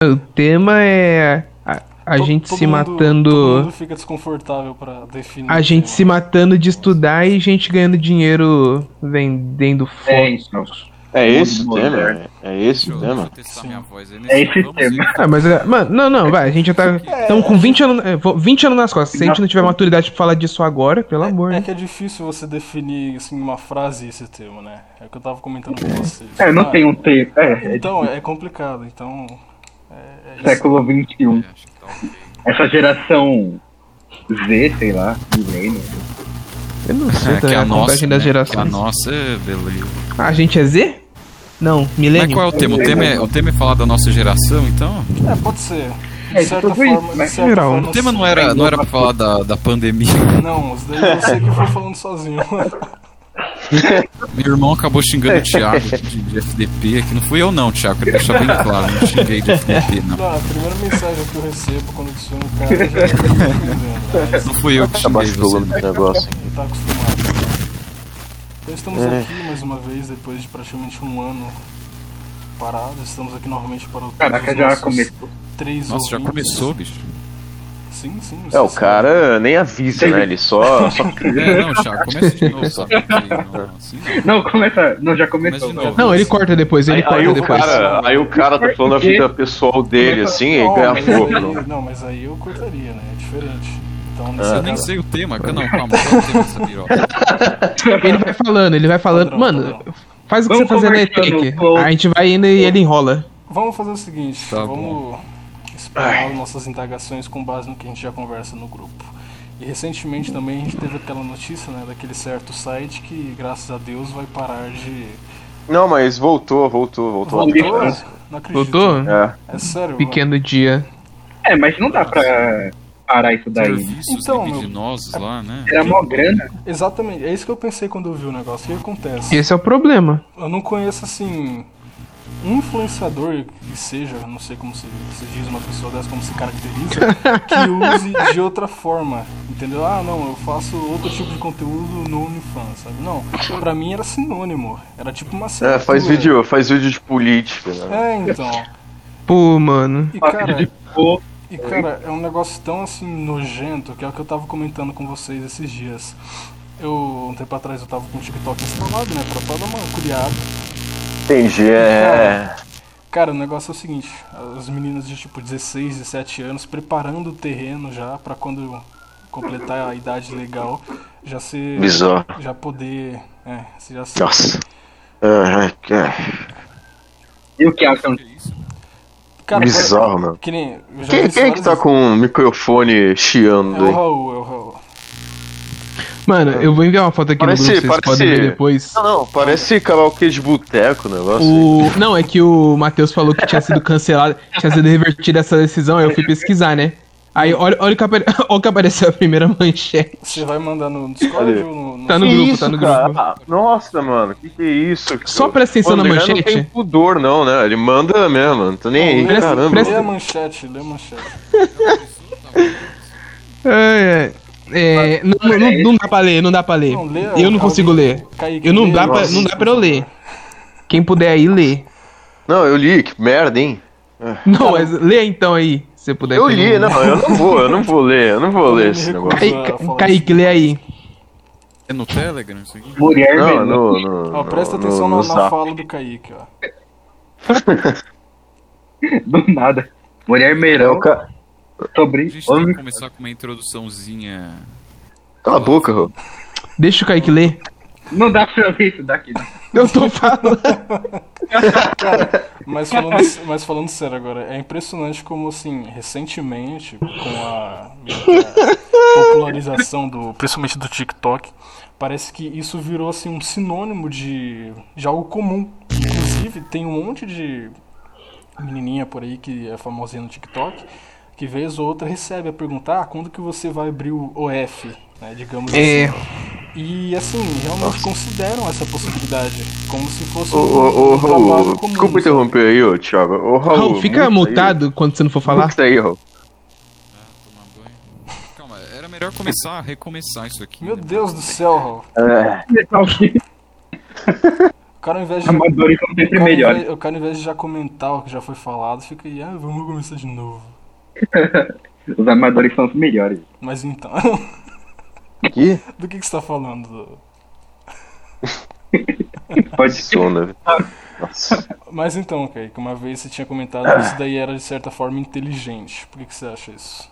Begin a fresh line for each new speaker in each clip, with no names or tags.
O tema é a, a
To-
gente
todo
se
mundo-
matando.
Todo mundo fica desconfortável pra definir.
A
o
gente
tema.
se matando de estudar e gente ganhando dinheiro vendendo
É,
fotos.
então.
É esse o tema? É esse o tema?
deixa eu testar minha voz aí
É esse
Vamos
tema.
Ah, mas, é, mano, não, não, vai, a gente já tá. Estamos com 20 anos, é, vou- 20 anos nas costas. Se a gente não tiver maturidade pra falar disso agora, pelo amor,
É que é difícil você definir assim, uma frase esse tema, né? É o que eu tava comentando com vocês.
É, não
Ah,
tem um tempo. É, é
Então, é complicado. Então. É, é isso.
século XXI.
É, tá ok.
Essa geração Z, sei lá, milênio.
Eu não sei
É, que
também
a
a
nossa, né? Que a nossa é beleza.
Ah, a gente é Z? Não,
Mas
milênio.
qual é o tema? O tema é, o tema é falar da nossa geração, então?
É, pode ser.
É,
De certa
tudo isso,
forma, de certa
Geral.
forma,
O tema não era, não era pra falar da, da pandemia.
Não, isso daí você que foi falando sozinho.
Meu irmão acabou xingando o Thiago de, de FDP, que não fui eu não, Thiago, queria deixar bem claro, não xinguei de FDP, não.
Não, a primeira mensagem que eu recebo quando adiciono o cara já tá entendendo, né?
Não fui eu que
Tá
xinguei você.
negócio.
Ele tá acostumado. Então estamos
É.
aqui mais uma vez, depois de praticamente um ano parados. Estamos aqui novamente para o
Caraca, já começou.
Três
Nossa, já
ouvintes.
começou, bicho.
Sim, sim.
É, o cara nem avisa, né? Ele só. só...
É, não, Thiago, começa de novo, só não, assim não.
Não, começa. Não, já começou.
Começa de novo.
Não, ele corta depois, ele
Aí,
corta
aí o
depois.
cara, aí o cara tá falando a vida pessoal dele, assim, e
Não,
ganha
mas
fogo.
aí-
não.
Mas aí eu cortaria, né? É diferente. Então,
Ah.
Eu nem sei o tema, não, calma, qual o tema dessa piroca?
Ele vai falando, ele vai falando.
Padrão,
Mano,
padrão.
faz o que
Vamos
você fazer na ETEC. A gente vai indo e ele enrola.
Vamos fazer o seguinte,
Tá
vamos explorar as nossas indagações com base no que a gente já conversa no grupo. E recentemente também a gente teve aquela notícia, né, daquele certo site que, graças a Deus, vai parar de...
Não, mas voltou, voltou, voltou.
Voltou? Não acredito.
Voltou?
É.
É sério?
Pequeno dia.
É, mas não dá pra parar isso daí.
Serviços
Então, meu-
libidinosos lá, né?
Era mó grana.
mano? Exatamente, é isso que eu pensei quando eu vi o negócio. O que acontece?
Esse é o problema.
Eu não conheço, assim, influenciador que seja, não sei como se, se diz uma pessoa dessa, como se caracteriza, que use de outra forma, entendeu? Ah, não, eu faço outro tipo de conteúdo no OnlyFans, sabe? Não, pra mim era sinônimo, era tipo uma
É, faz vídeo, faz vídeo de política, né?
É, então.
Pô, mano.
E cara, e cara, é um negócio tão assim nojento, que é o que eu tava comentando com vocês esses dias. Eu, um tempo atrás, eu tava com o TikTok instalado, né, pra dar uma curiada.
Entendi, é.
Cara, o negócio é o seguinte, as meninas de tipo 16, 17 anos preparando o terreno já pra quando completar a idade legal, já ser
Bizarro.
já poder, é, você já ser,
Nossa. É.
E o que acham?
Que isso?
Cara,
Bizarro,
por-
mano.
Que nem,
Quem, é que tá com o microfone chiando
É o
aí?
Raul, é o Raul.
Mano, eu vou enviar uma foto aqui
Parece-
no grupo, vocês
parece-
podem ver depois.
Não, não, parece karaokê de boteco o negócio.
O... Não, é que o Matheus falou que tinha sido cancelado, tinha sido revertida essa decisão, aí eu fui pesquisar, né? Aí olha, olha, o, que apare... olha o que apareceu a primeira manchete.
Você vai mandar no Discord ou no, no...
Tá no
Que
grupo,
isso,
tá no
cara?
grupo.
Ah, Nossa, mano, que que é isso?
Só presta atenção
O
na
André Não
manchete.
tem pudor, não, né? Ele manda mesmo, não tô nem aí,
Presta-
caramba.
presta-
Lê a manchete, lê a manchete.
É, é, é, não, não, não dá pra ler, não dá pra ler.
Não, lê,
Eu não consigo
alguém-
ler. Eu não dá, pra, não dá pra eu ler. Quem puder aí, lê.
Não, eu li, que merda, hein?
Não, mas lê então aí, se você puder.
Eu li, não, eu não vou, eu não vou ler, eu não vou ler esse negócio.
Kaique, Kaique, lê aí.
É no Telegram isso aqui?
Mulher
Não,
mesmo.
no, no,
Ó, presta
no-
atenção
no
na, na fala do Kaique, ó.
Do nada. Mulher
É,
meirão
o ca...
A
sobre
gente tem que começar com uma introduçãozinha.
Cala a boca, Rô.
Deixa o Kaique ler.
Não dá pra ver isso daqui. não.
Eu tô falando.
Mas falando, mas falando sério agora, é impressionante como, assim, recentemente, com a, a popularização do, principalmente do TikTok, parece que isso virou, assim, um sinônimo de, de algo comum. Inclusive, tem um monte de menininha por aí que é famosinha no TikTok, que vez ou outra recebe a perguntar ah, quando que você vai abrir o OF, né, digamos
É.
assim. E, assim, realmente consideram essa possibilidade, como se fosse
Ô,
um,
ô, ô,
um trabalho
Raul,
comum.
desculpa interromper aí, ô, Thiago. Ô, Raul,
Raul, fica
muta aí.
mutado quando você não for falar.
Muta aí, Raul.
Calma, era melhor começar a recomeçar isso aqui.
Meu
né?
Deus do céu, Raul.
É,
O cara, ao invés de.
Amadores são
O
sempre
cara, invés- o cara, ao invés de já comentar o que já foi falado, fica aí, ah, vamos começar de novo.
Os amadores são os melhores.
Mas então,
Que
do que, que você tá falando?
Pode ser.
sono. Nossa.
Mas então, Kaique, uma vez você tinha comentado que isso daí era de certa forma inteligente. Por que, que você acha isso?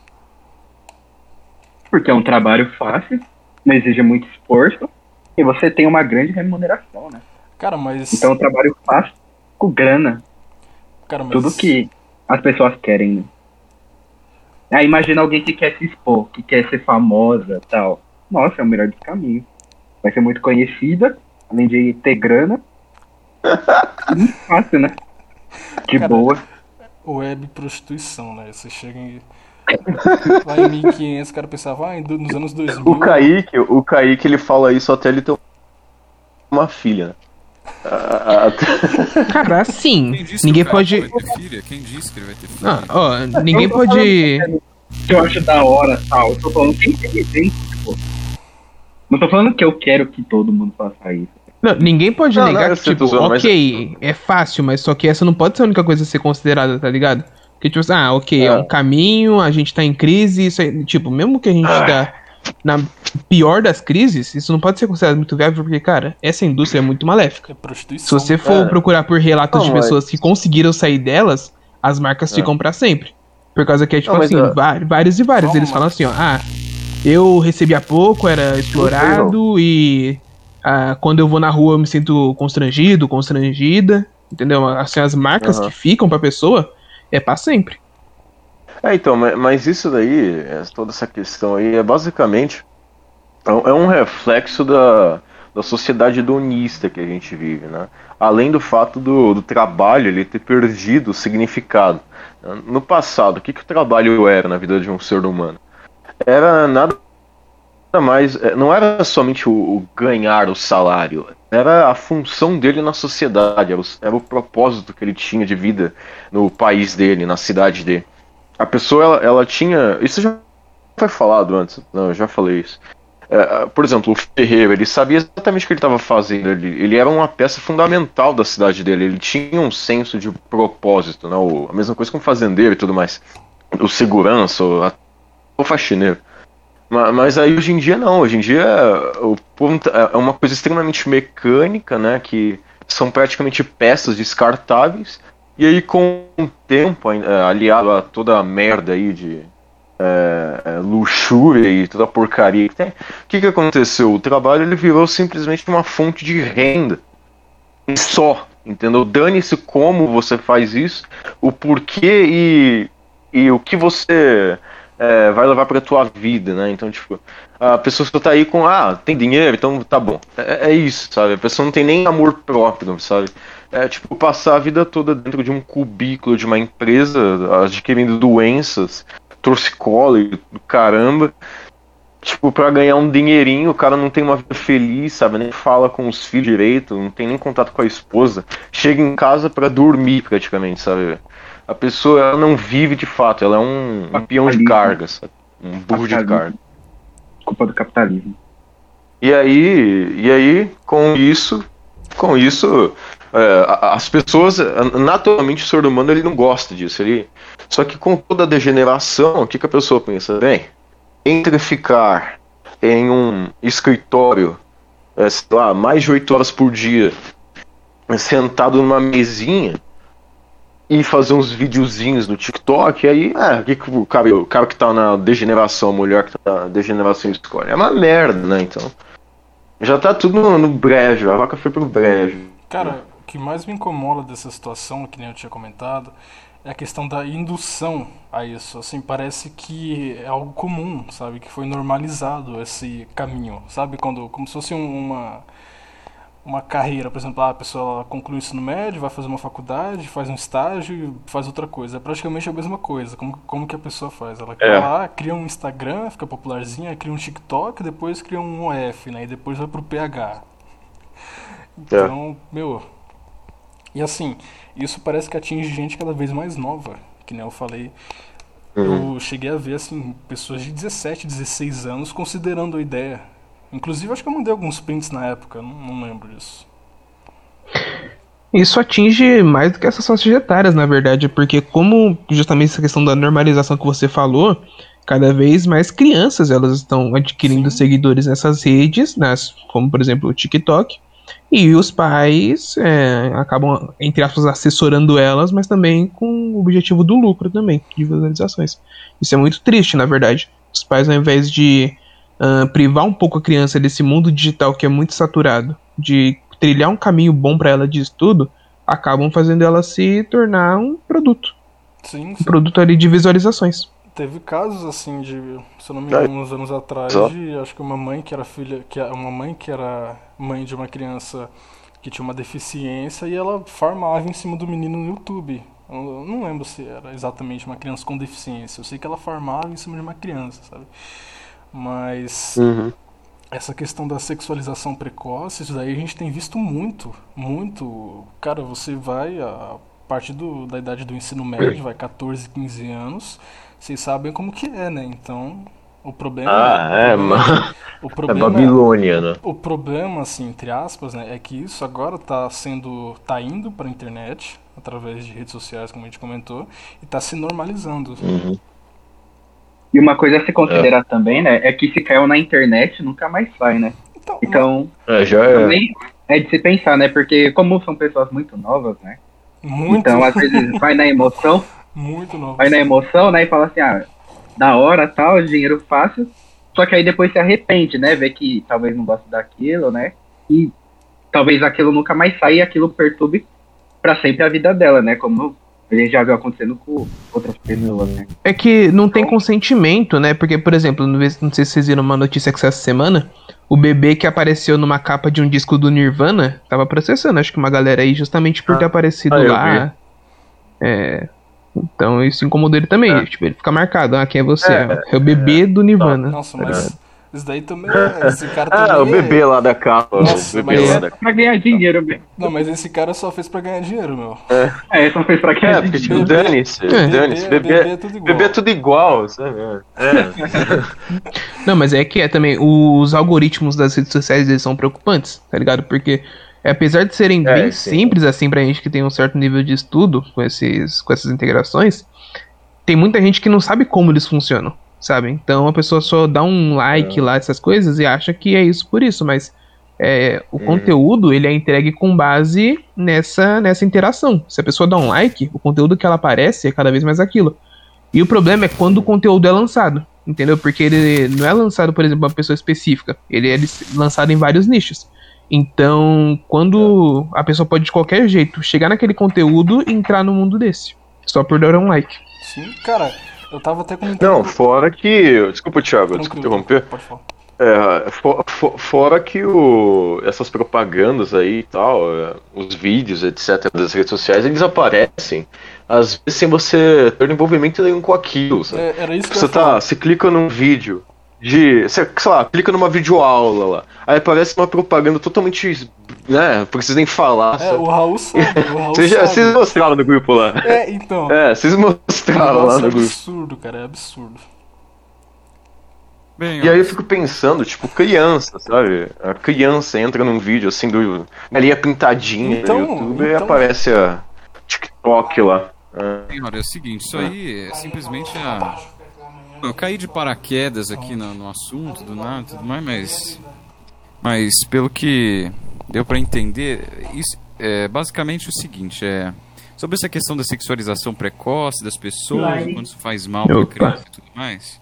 Porque é um trabalho fácil, não exige muito esforço, e você tem uma grande remuneração, né?
Cara, mas.
Então é um trabalho fácil, com grana,
cara, mas
tudo que as pessoas querem, né? Aí imagina alguém que quer se expor, que quer ser famosa tal. Nossa, é o melhor dos caminhos. Vai ser muito conhecida, além de ter grana. Muito fácil, né? De
Cara,
boa.
Web prostituição, né? Você chega em. Lá em 1500, o cara pensava, ah, nos anos 2000.
O Kaique, o Kaique, ele fala isso até ele ter uma filha, né? Ah, ah,
Cara, assim, ninguém
que o cara
pode.
vai ter filha? Quem disse que ele vai ter filha?
Ah, ó, ninguém pode.
que eu acho da hora tal. Eu tô falando que é inteligente, tipo. Não tô falando que eu quero que todo mundo faça isso.
Não, ninguém pode
Não, não,
negar
eu
que, tipo,
zoando, mas-
ok, é fácil, mas só que essa não pode ser a única coisa a ser considerada, tá ligado? Porque, tipo assim, ah, ok, é,
É.
um caminho, a gente tá em crise, isso aí, tipo, mesmo que a gente tá na pior das crises, isso não pode ser considerado muito viável, porque, cara, essa indústria é muito maléfica.
É
Se
prostituição.
você for
É.
procurar por relatos
Não,
de
mas-
pessoas que conseguiram sair delas, as marcas
É.
ficam pra sempre. Por causa que é, tipo
Não, mas,
assim,
ó,
va- vários e vários. Eles falam
mas-
assim, ó, ah, eu recebia pouco, era explorado e ah, quando eu vou na rua eu me sinto constrangido, constrangida, entendeu? Assim, as marcas
Aham.
que ficam pra pessoa é pra sempre.
É, então, ma- mas isso daí, é, toda essa questão aí, é basicamente é um- é reflexo da, da sociedade hedonista que a gente vive, né? Além do fato do, do trabalho ele ter perdido o significado. No passado, o que, que o trabalho era na vida de um ser humano? Era nada mais, é, não era somente o, o ganhar o salário, era a função dele na sociedade, era o, era o propósito que ele tinha de vida no país dele, na cidade dele. A pessoa, ela, ela tinha. Isso já foi falado antes, não, eu já falei isso. É, por exemplo, o ferreiro, ele sabia exatamente o que ele estava fazendo. Ele, ele era uma peça fundamental da cidade dele. Ele tinha um senso de propósito, né? A mesma coisa com o fazendeiro e tudo mais. O segurança, o, a- o faxineiro. Ma- Mas aí hoje em dia não, hoje em dia o tá- é uma coisa extremamente mecânica, né? Que são praticamente peças descartáveis. E aí com o tempo, eh, aliado a toda a merda aí de eh, eh, luxúria e toda a porcaria que tem, o que, que aconteceu? O trabalho ele virou simplesmente uma fonte de renda. Só, entendeu? Dane-se como você faz isso, o porquê e, e o que você é, vai levar pra tua vida, né? Então, tipo, a pessoa só tá aí com, ah, tem dinheiro, então tá bom. É, é isso, sabe? A pessoa não tem nem amor próprio, sabe? É tipo passar a vida toda dentro de um cubículo de uma empresa, adquirindo doenças, torcicolo do caramba. Tipo, pra ganhar um dinheirinho, o cara não tem uma vida feliz, sabe? Nem fala com os filhos direito, não tem nem contato com a esposa. Chega em casa pra dormir, praticamente, sabe? A pessoa ela não vive de fato, ela é um, peão de
Capitalismo.
carga, sabe? Um burro de carga.
Culpa do capitalismo.
E aí, e aí, com isso, com isso, as pessoas, naturalmente o ser humano ele não gosta disso. Ele, só que com toda a degeneração, o que, que a pessoa pensa? Bem, entre ficar em um escritório, é, sei lá, mais de oito horas por dia, sentado numa mesinha e fazer uns videozinhos no TikTok, aí, é, o que, que o, cara, o cara que tá na degeneração, a mulher que tá na degeneração escolhe? É uma merda, né? Então. Já tá tudo no, no brejo, a vaca foi pro brejo.
Cara, que mais me incomoda dessa situação, que nem eu tinha comentado, é a questão da indução a isso. Assim, parece que é algo comum, sabe? Que foi normalizado esse caminho, sabe? Quando, como se fosse um- uma, uma carreira, por exemplo, ah, a pessoa conclui o ensino médio, vai fazer uma faculdade, faz um estágio e faz outra coisa. É praticamente a mesma coisa. Como, como que a pessoa faz? Ela
É.
lá, cria um Instagram, fica popularzinha, cria um TikTok, depois cria um OF, né? E depois vai pro PH. Então, meu. E assim, isso parece que atinge gente cada vez mais nova. Que nem eu falei. Eu cheguei a ver, assim, pessoas de 17, 16 anos considerando a ideia. Inclusive, acho que eu mandei alguns prints na época, não, não lembro disso.
Isso atinge mais do que essas faixas etárias, na verdade, porque como justamente essa questão da normalização que você falou, cada vez mais crianças elas estão adquirindo
Sim.
seguidores nessas redes, nas, como por exemplo o TikTok, e os pais é, acabam, entre aspas, assessorando elas, mas também com o objetivo do lucro também, de visualizações. Isso é muito triste, na verdade. Os pais, ao invés de ah, privar um pouco a criança desse mundo digital que é muito saturado, de trilhar um caminho bom para ela de estudo, acabam fazendo ela se tornar um produto.
Sim,
Um
sim.
produto ali de visualizações.
Teve casos assim de, se eu não me engano, uns anos atrás, de acho que uma mãe que era filha, que uma mãe que era mãe de uma criança que tinha uma deficiência e ela farmava em cima do menino no YouTube. Eu não lembro se era exatamente uma criança com deficiência. Eu sei que ela farmava em cima de uma criança, sabe? Mas
Uhum.
essa questão da sexualização precoce, isso daí a gente tem visto muito, muito. Cara, você vai a partir do, da idade do ensino médio, vai 14, 15 anos, vocês sabem como que é, né? Então, o problema
Ah, é,
o problema,
mano.
o
É
problema,
Babilônia, né?
o problema, assim, entre aspas, né, é que isso agora tá sendo, tá indo pra internet, através de redes sociais, como a gente comentou, e tá se normalizando.
Uhum.
E uma coisa a se considerar também, né, é que se caiu na internet, nunca mais sai, né?
Então,
Então,
É, já é.
também é de se pensar, né? Porque como são pessoas muito novas, né?
muito,
Então, às vezes, vai na emoção,
muito novo.
vai na emoção, né? E fala assim, ah, da hora, tal, dinheiro fácil. Só que aí depois se arrepende, né? Vê que talvez não gosta daquilo, né? E talvez aquilo nunca mais saia e aquilo perturbe pra sempre a vida dela, né? Como a gente já viu acontecendo com outras pessoas, né?
É que não tem consentimento, né? Porque, por exemplo, não sei se vocês viram uma notícia que saiu essa semana, o bebê que apareceu numa capa de um disco do Nirvana tava processando, acho que uma galera aí, justamente por ter aparecido
ah,
lá. É. Então isso incomodou ele também.
É.
Tipo, ele fica marcado, ah, quem é você?
É,
É, o bebê do Nirvana.
Nossa, mas isso daí também. é- Esse cara também.
Ah, o
é-
bebê lá da capa.
Nossa,
o bebê
mas-
lá da capa.
Pra ganhar dinheiro, mesmo.
Não, mas esse cara só fez pra ganhar dinheiro, meu.
É, só fez pra
É,
ganhar
porque
dinheiro.
tipo, dane-se.
É.
Dane-se.
Bebê-
Bebê,
bebê é tudo igual.
bebê é tudo igual, sabe? É.
Não, mas é que é também. Os algoritmos das redes sociais eles são preocupantes, tá ligado? Porque apesar de serem
É,
bem
sim.
simples assim pra gente que tem um certo nível de estudo com, esses, com essas integrações, tem muita gente que não sabe como eles funcionam, sabe? Então a pessoa só dá um like lá, essas coisas, e acha que é isso por isso, mas é, o conteúdo ele é entregue com base nessa, nessa interação. Se a pessoa dá um like, o conteúdo que ela aparece é cada vez mais aquilo. E o problema é quando o conteúdo é lançado, entendeu? Porque ele não é lançado, por exemplo, uma pessoa específica. Ele é lançado em vários nichos. Então, quando a pessoa pode de qualquer jeito chegar naquele conteúdo e entrar no mundo desse. Só por dar um like.
Sim, cara, eu tava até comentando.
Não, fora que. Desculpa, Thiago, desculpa interromper.
Pode falar.
É, fo- fo- fora que o, essas propagandas aí e tal, é, os vídeos, etc., das redes sociais, eles aparecem, às vezes sem você ter envolvimento nenhum com aquilo, sabe?
É, era isso que eu
Você
falar.
tá, você clica num vídeo de, sei lá, clica numa videoaula lá, aí aparece uma propaganda totalmente, né, não precisa nem falar,
É,
sabe?
o Raul sabe, o Raul
Vocês,
sabe.
vocês mostraram no grupo lá.
É, então.
É, vocês mostraram lá
Nossa, é
no grupo.
absurdo, cara, é absurdo.
Bem,
E aí eu fico pensando, tipo, criança, sabe? A criança entra num vídeo assim do galinha pintadinha
Então,
no YouTube e
então-
aparece a TikTok lá.
Senhora, é o seguinte, isso aí é simplesmente a. Eu caí de paraquedas aqui no, no assunto, do nada e tudo mais, mas. Mas pelo que deu pra entender, isso é basicamente o seguinte, é. Sobre essa questão da sexualização precoce das pessoas, quando isso faz mal pra
Opa.
criança e tudo mais.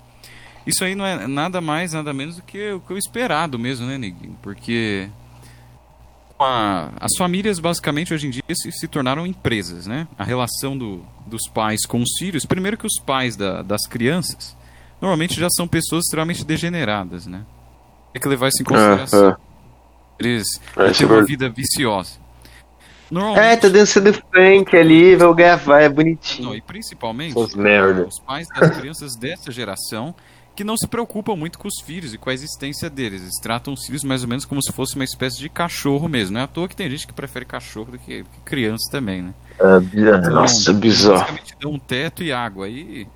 Isso aí não é nada mais, nada menos do que o que eu esperado mesmo, né, Neguinho? Porque a- as famílias basicamente hoje em dia se, se tornaram empresas, né? A relação do- dos pais com os filhos, primeiro que os pais da- das crianças normalmente já são pessoas extremamente degeneradas, né? Tem que levar isso em consideração.
é.
Eles
É,
têm
é
uma
verdade.
vida viciosa.
É,
Normalmente,
tá dançando funk ali, vou gravar, é bonitinho.
não, e principalmente
Essas merda.
os pais das crianças dessa geração que não se preocupam muito com os filhos e com a existência deles. Eles tratam os filhos mais ou menos como se fosse uma espécie de cachorro mesmo. Não é à toa que tem gente que prefere cachorro do que, criança também, né?
É,
Então,
nossa, bizarro.
Basicamente dão um teto e água. E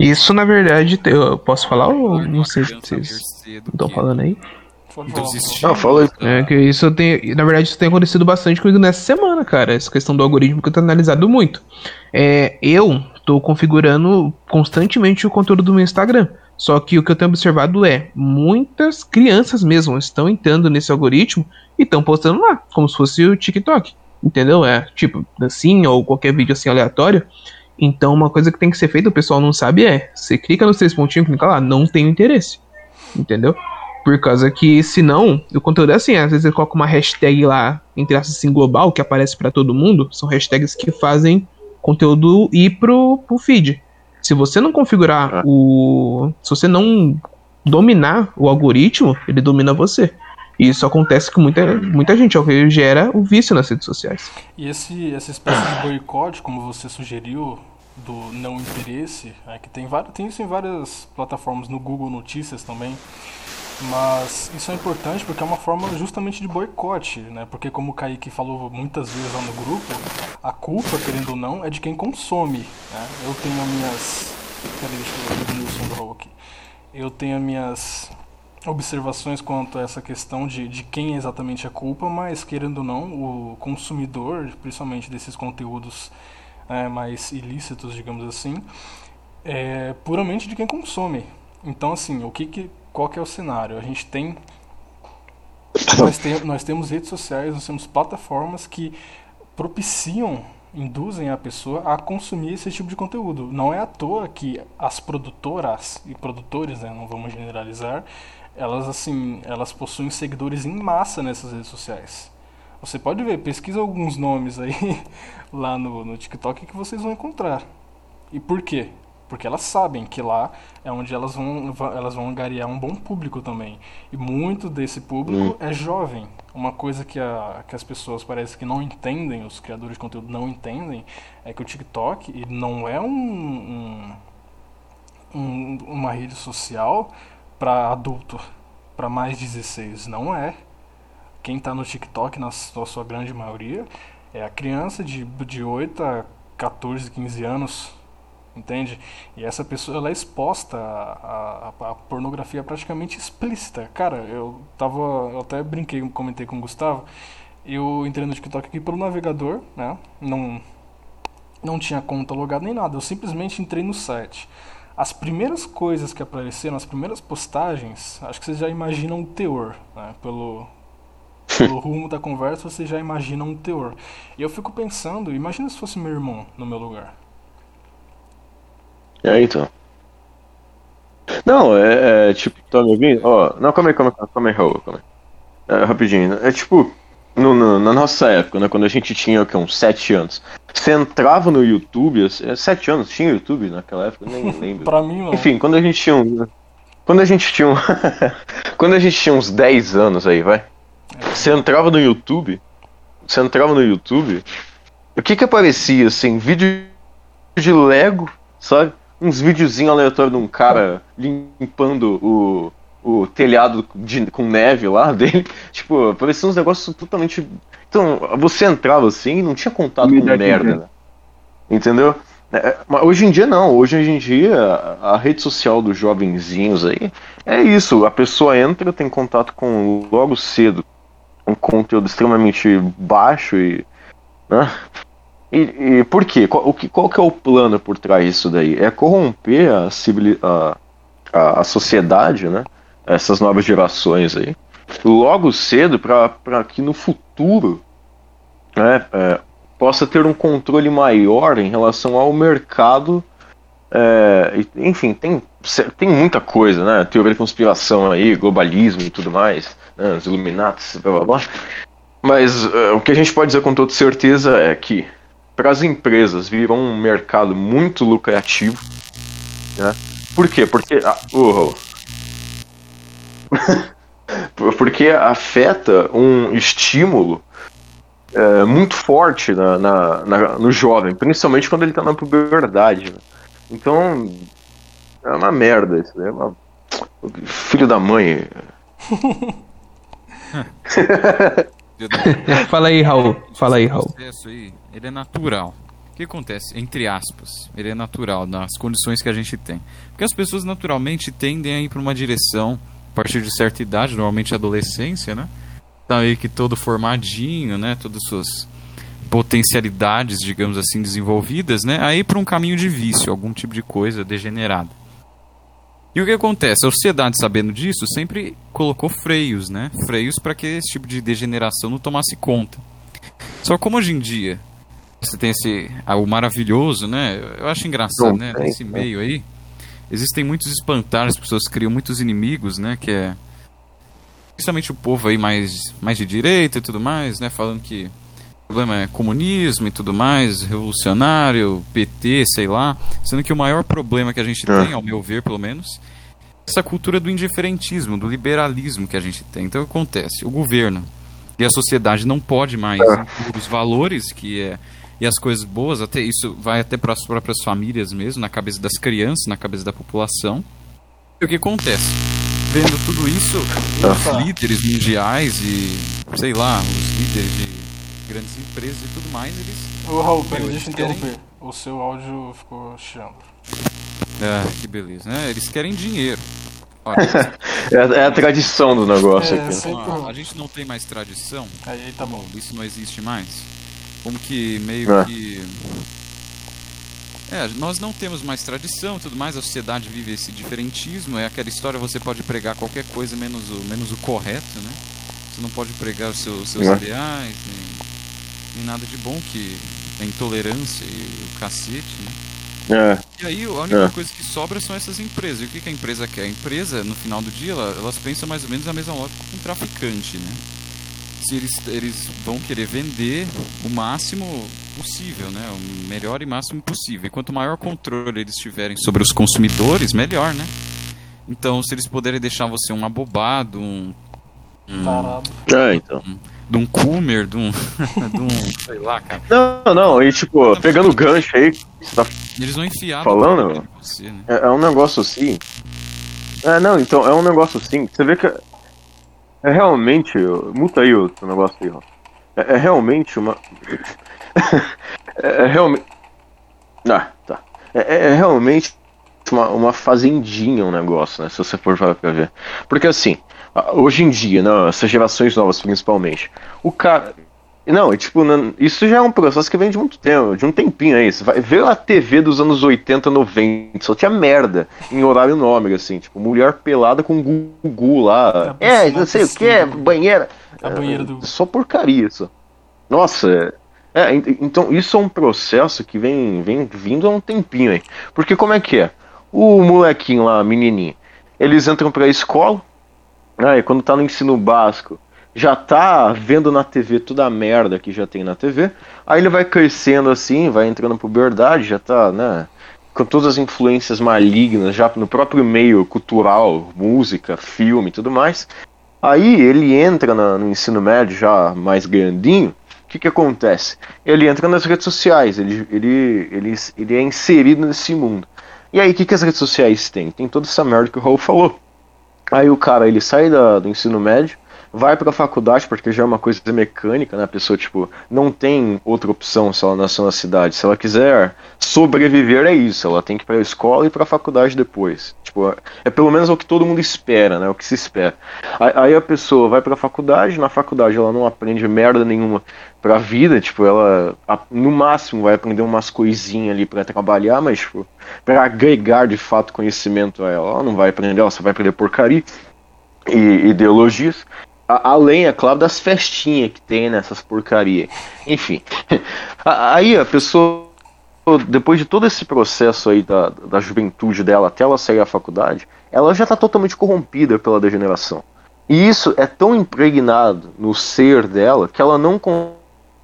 Isso, na verdade, eu posso falar ou não sei se vocês estão falando aí?
Não, fala aí.
É que isso tem. Na verdade, isso tem acontecido bastante comigo nessa semana, cara. Essa questão do algoritmo que eu tenho analisado muito. É, eu tô configurando constantemente o conteúdo do meu Instagram. Só que o que eu tenho observado é muitas crianças mesmo estão entrando nesse algoritmo e estão postando lá, como se fosse o TikTok. Entendeu? É tipo dancinha ou qualquer vídeo assim aleatório. Então, uma coisa que tem que ser feita, o pessoal não sabe, é: você clica nos três pontinhos, clica lá, não tenho interesse. Entendeu? Por causa que, senão, o conteúdo é assim, às vezes ele coloca uma hashtag lá, entre aspas, assim, global, que aparece pra todo mundo. São hashtags que fazem conteúdo ir pro, pro feed. Se você não configurar
Ah.
o. Se você não dominar o algoritmo, ele domina você. E isso acontece com muita, muita gente, é o que gera o vício nas redes sociais.
E esse, essa espécie de boicote, como você sugeriu, do não interesse, é que tem, várias, tem isso em várias plataformas, no Google Notícias também. Mas isso é importante porque é uma forma justamente de boicote, né? Porque como o Kaique falou muitas vezes lá no grupo, a culpa, querendo ou não, é de quem consome. Né? Eu tenho as minhas. Peraí, deixa eu diminuir o Raul aqui. Eu tenho as minhas observações quanto a essa questão de, de quem exatamente é a culpa, mas querendo ou não, o consumidor, principalmente desses conteúdos é, mais ilícitos, digamos assim, é puramente de quem consome. Então, assim, o que, que qual que é o cenário? A gente tem nós, tem, nós temos redes sociais, nós temos plataformas que propiciam, induzem a pessoa a consumir esse tipo de conteúdo. Não é à toa que as produtoras e produtores, né, não vamos generalizar, elas assim, elas possuem seguidores em massa nessas redes sociais. Você pode ver, pesquisa alguns nomes aí lá no, no TikTok que vocês vão encontrar. E por quê? Porque elas sabem que lá é onde elas vão, elas vão angariar um bom público também. E muito desse público é jovem. Uma coisa que, a, que as pessoas parece que não entendem, os criadores de conteúdo não entendem, é que o TikTok não é um- um- uma rede social para adulto, para mais 16. Não é. Quem está no TikTok, na sua, grande maioria, é a criança de, de 8 a 14, 15 anos, entende? E essa pessoa ela é exposta à, à- à pornografia praticamente explícita. Cara, eu tava. Eu até brinquei, comentei com o Gustavo. Eu entrei no TikTok aqui pelo navegador, né? Não, não tinha conta logada nem nada. Eu simplesmente entrei no site. As primeiras coisas que apareceram, as primeiras postagens, acho que vocês já imaginam o teor, né? Pelo, pelo rumo da conversa, vocês já imaginam o teor. E eu fico pensando, imagina se fosse meu irmão no meu lugar.
É, então. Não, é, é, tipo, tá me ouvindo? Ó, não, calma aí, calma aí, calma aí, Raul, calma aí. É, rapidinho, é tipo, no, no- na nossa época, né, quando a gente tinha, o quê, uns 7 anos, você entrava no YouTube, é, 7 anos, tinha YouTube naquela época, nem lembro.
Pra mim, não.
Enfim, quando a gente tinha um, quando a gente tinha um, quando a gente tinha uns 10 anos aí, vai, você entrava no YouTube, você entrava no YouTube, o que que aparecia, assim, vídeo de Lego, sabe? Uns videozinhos aleatórios de um cara limpando o, o telhado de- com neve lá dele. Tipo, parecia uns negócios totalmente. Então, você entrava assim e não tinha contato com merda,
quente.
né? Entendeu? É, mas hoje em dia não, hoje em dia a, a rede social dos jovenzinhos aí é isso, a pessoa entra, tem contato com logo cedo um conteúdo extremamente baixo e. Né? E, e por quê? Qual, o que, qual que é o plano por trás disso daí? É corromper a, civili- a, a, a sociedade, né? Essas novas gerações aí. Logo cedo, para que no futuro né, é, possa ter um controle maior em relação ao mercado. é, enfim, tem, tem muita coisa, né? Teoria da conspiração aí, globalismo e tudo mais, né, os Illuminatis, blá blá blá. Mas é, o que a gente pode dizer com toda certeza é que para as empresas virou um mercado muito lucrativo. Né? Por quê? Porque. ah. Porque afeta um estímulo é, muito forte na, na- na- no jovem, principalmente quando ele está na puberdade. né? Então. É uma merda isso, né? É uma- Filho da mãe.
Fala aí, Raul. Fala aí, Raul.
processo aí, ele é natural. O que acontece? Entre aspas, ele é natural nas condições que a gente tem. Porque as pessoas naturalmente tendem a ir para uma direção a partir de certa idade, normalmente adolescência, né? Tá aí que todo formadinho, né? Todas as suas potencialidades, digamos assim, desenvolvidas, né? Aí para um caminho de vício, algum tipo de coisa degenerada. E o que acontece? A sociedade, sabendo disso, sempre colocou freios, né? Freios para que esse tipo de degeneração não tomasse conta. Só como hoje em dia você tem esse ah, o maravilhoso, né? Eu acho engraçado, né? Nesse meio aí existem muitos espantalhos, as pessoas criam muitos inimigos, né? Que é principalmente o povo aí mais mais de direita e tudo mais, né? Falando que o problema é comunismo e tudo mais, revolucionário, PT, sei lá. Sendo que o maior problema que a gente é. tem, ao meu ver, pelo menos, é essa cultura do indiferentismo, do liberalismo que a gente tem. Então o que acontece? O governo e a sociedade não pode mais é. impor os valores que é e as coisas boas, até isso vai até para as próprias famílias mesmo, na cabeça das crianças, na cabeça da população. E o que acontece? Vendo tudo isso, os líderes mundiais e, sei lá, os líderes de grandes empresas e tudo mais, eles.
Ô Raul, peraí, deixa eu interromper. O seu áudio ficou chiando.
Ah, que beleza, né? Eles querem dinheiro.
é, é, a tradição do negócio é, aqui.
Ah, a gente não tem mais tradição.
Aí tá bom.
Isso não existe mais. Como que meio é. que. É, nós não temos mais tradição tudo mais, a sociedade vive esse diferentismo, é aquela história você pode pregar qualquer coisa menos o, menos o correto, né? Você não pode pregar os seus, seus é. ideais, nem, nem nada de bom que a intolerância e o cacete, né? É. E aí a única é. coisa que sobra são essas empresas. E o que, que a empresa quer? A empresa, no final do dia, ela, elas pensam mais ou menos a mesma lógica que um traficante, né? Se eles, eles vão querer vender o máximo possível, né? O melhor e máximo possível. E quanto maior controle eles tiverem sobre os consumidores, melhor, né? Então, se eles puderem deixar você um abobado, um.
um
é, então. Um,
de um Coomer, de um. de um. sei lá, cara.
Não, não, e tipo, pegando o gancho aí. Tá
Eles vão enfiar
falando, você, né? é, é, um negócio assim. É, não, então, é um negócio assim. Você vê que. É realmente. Muta aí o negócio aí, ó. É, é realmente uma. é, é, realmente. Ah, tá. É, é, é realmente uma, uma fazendinha um negócio, né? Se você for pra ver. Porque assim, hoje em dia, né, essas gerações novas principalmente, o cara. Não, tipo, isso já é um processo que vem de muito tempo, de um tempinho aí. Você vai ver a TV dos anos 80, 90, só tinha merda em horário nobre, assim, tipo, mulher pelada com Gugu lá. É, não sei o que, banheira.
A banheira do.
É, só porcaria isso. Nossa, é, então isso é um processo que vem, vem vindo há um tempinho aí. Porque como é que é? O molequinho lá, menininho, eles entram pra escola, aí quando tá no ensino básico, já tá vendo na TV toda a merda que já tem na TV. Aí ele vai crescendo assim, vai entrando na puberdade, já tá, né? Com todas as influências malignas, já no próprio meio cultural, música, filme e tudo mais. Aí ele entra na, no ensino médio já mais grandinho. O que, que acontece? Ele entra nas redes sociais, ele, ele, ele, ele é inserido nesse mundo. E aí, o que, que as redes sociais têm? Tem toda essa merda que o Raul falou. Aí o cara, ele sai da, do ensino médio, vai para a faculdade, porque já é uma coisa mecânica, né? A pessoa, tipo, não tem outra opção se ela nasceu na cidade. Se ela quiser sobreviver, é isso. Ela tem que ir para a escola e para a faculdade depois. Tipo, é pelo menos o que todo mundo espera, né? O que se espera. Aí a pessoa vai para a faculdade, na faculdade ela não aprende merda nenhuma pra vida, tipo, ela no máximo vai aprender umas coisinhas ali para trabalhar, mas, tipo, pra agregar de fato conhecimento a ela, ela não vai aprender, ela só vai aprender porcaria e ideologias além, é claro, das festinhas que tem nessas porcarias. Enfim. Aí a pessoa, depois de todo esse processo aí da, da juventude dela até ela sair da faculdade, ela já está totalmente corrompida pela degeneração. E isso é tão impregnado no ser dela que ela não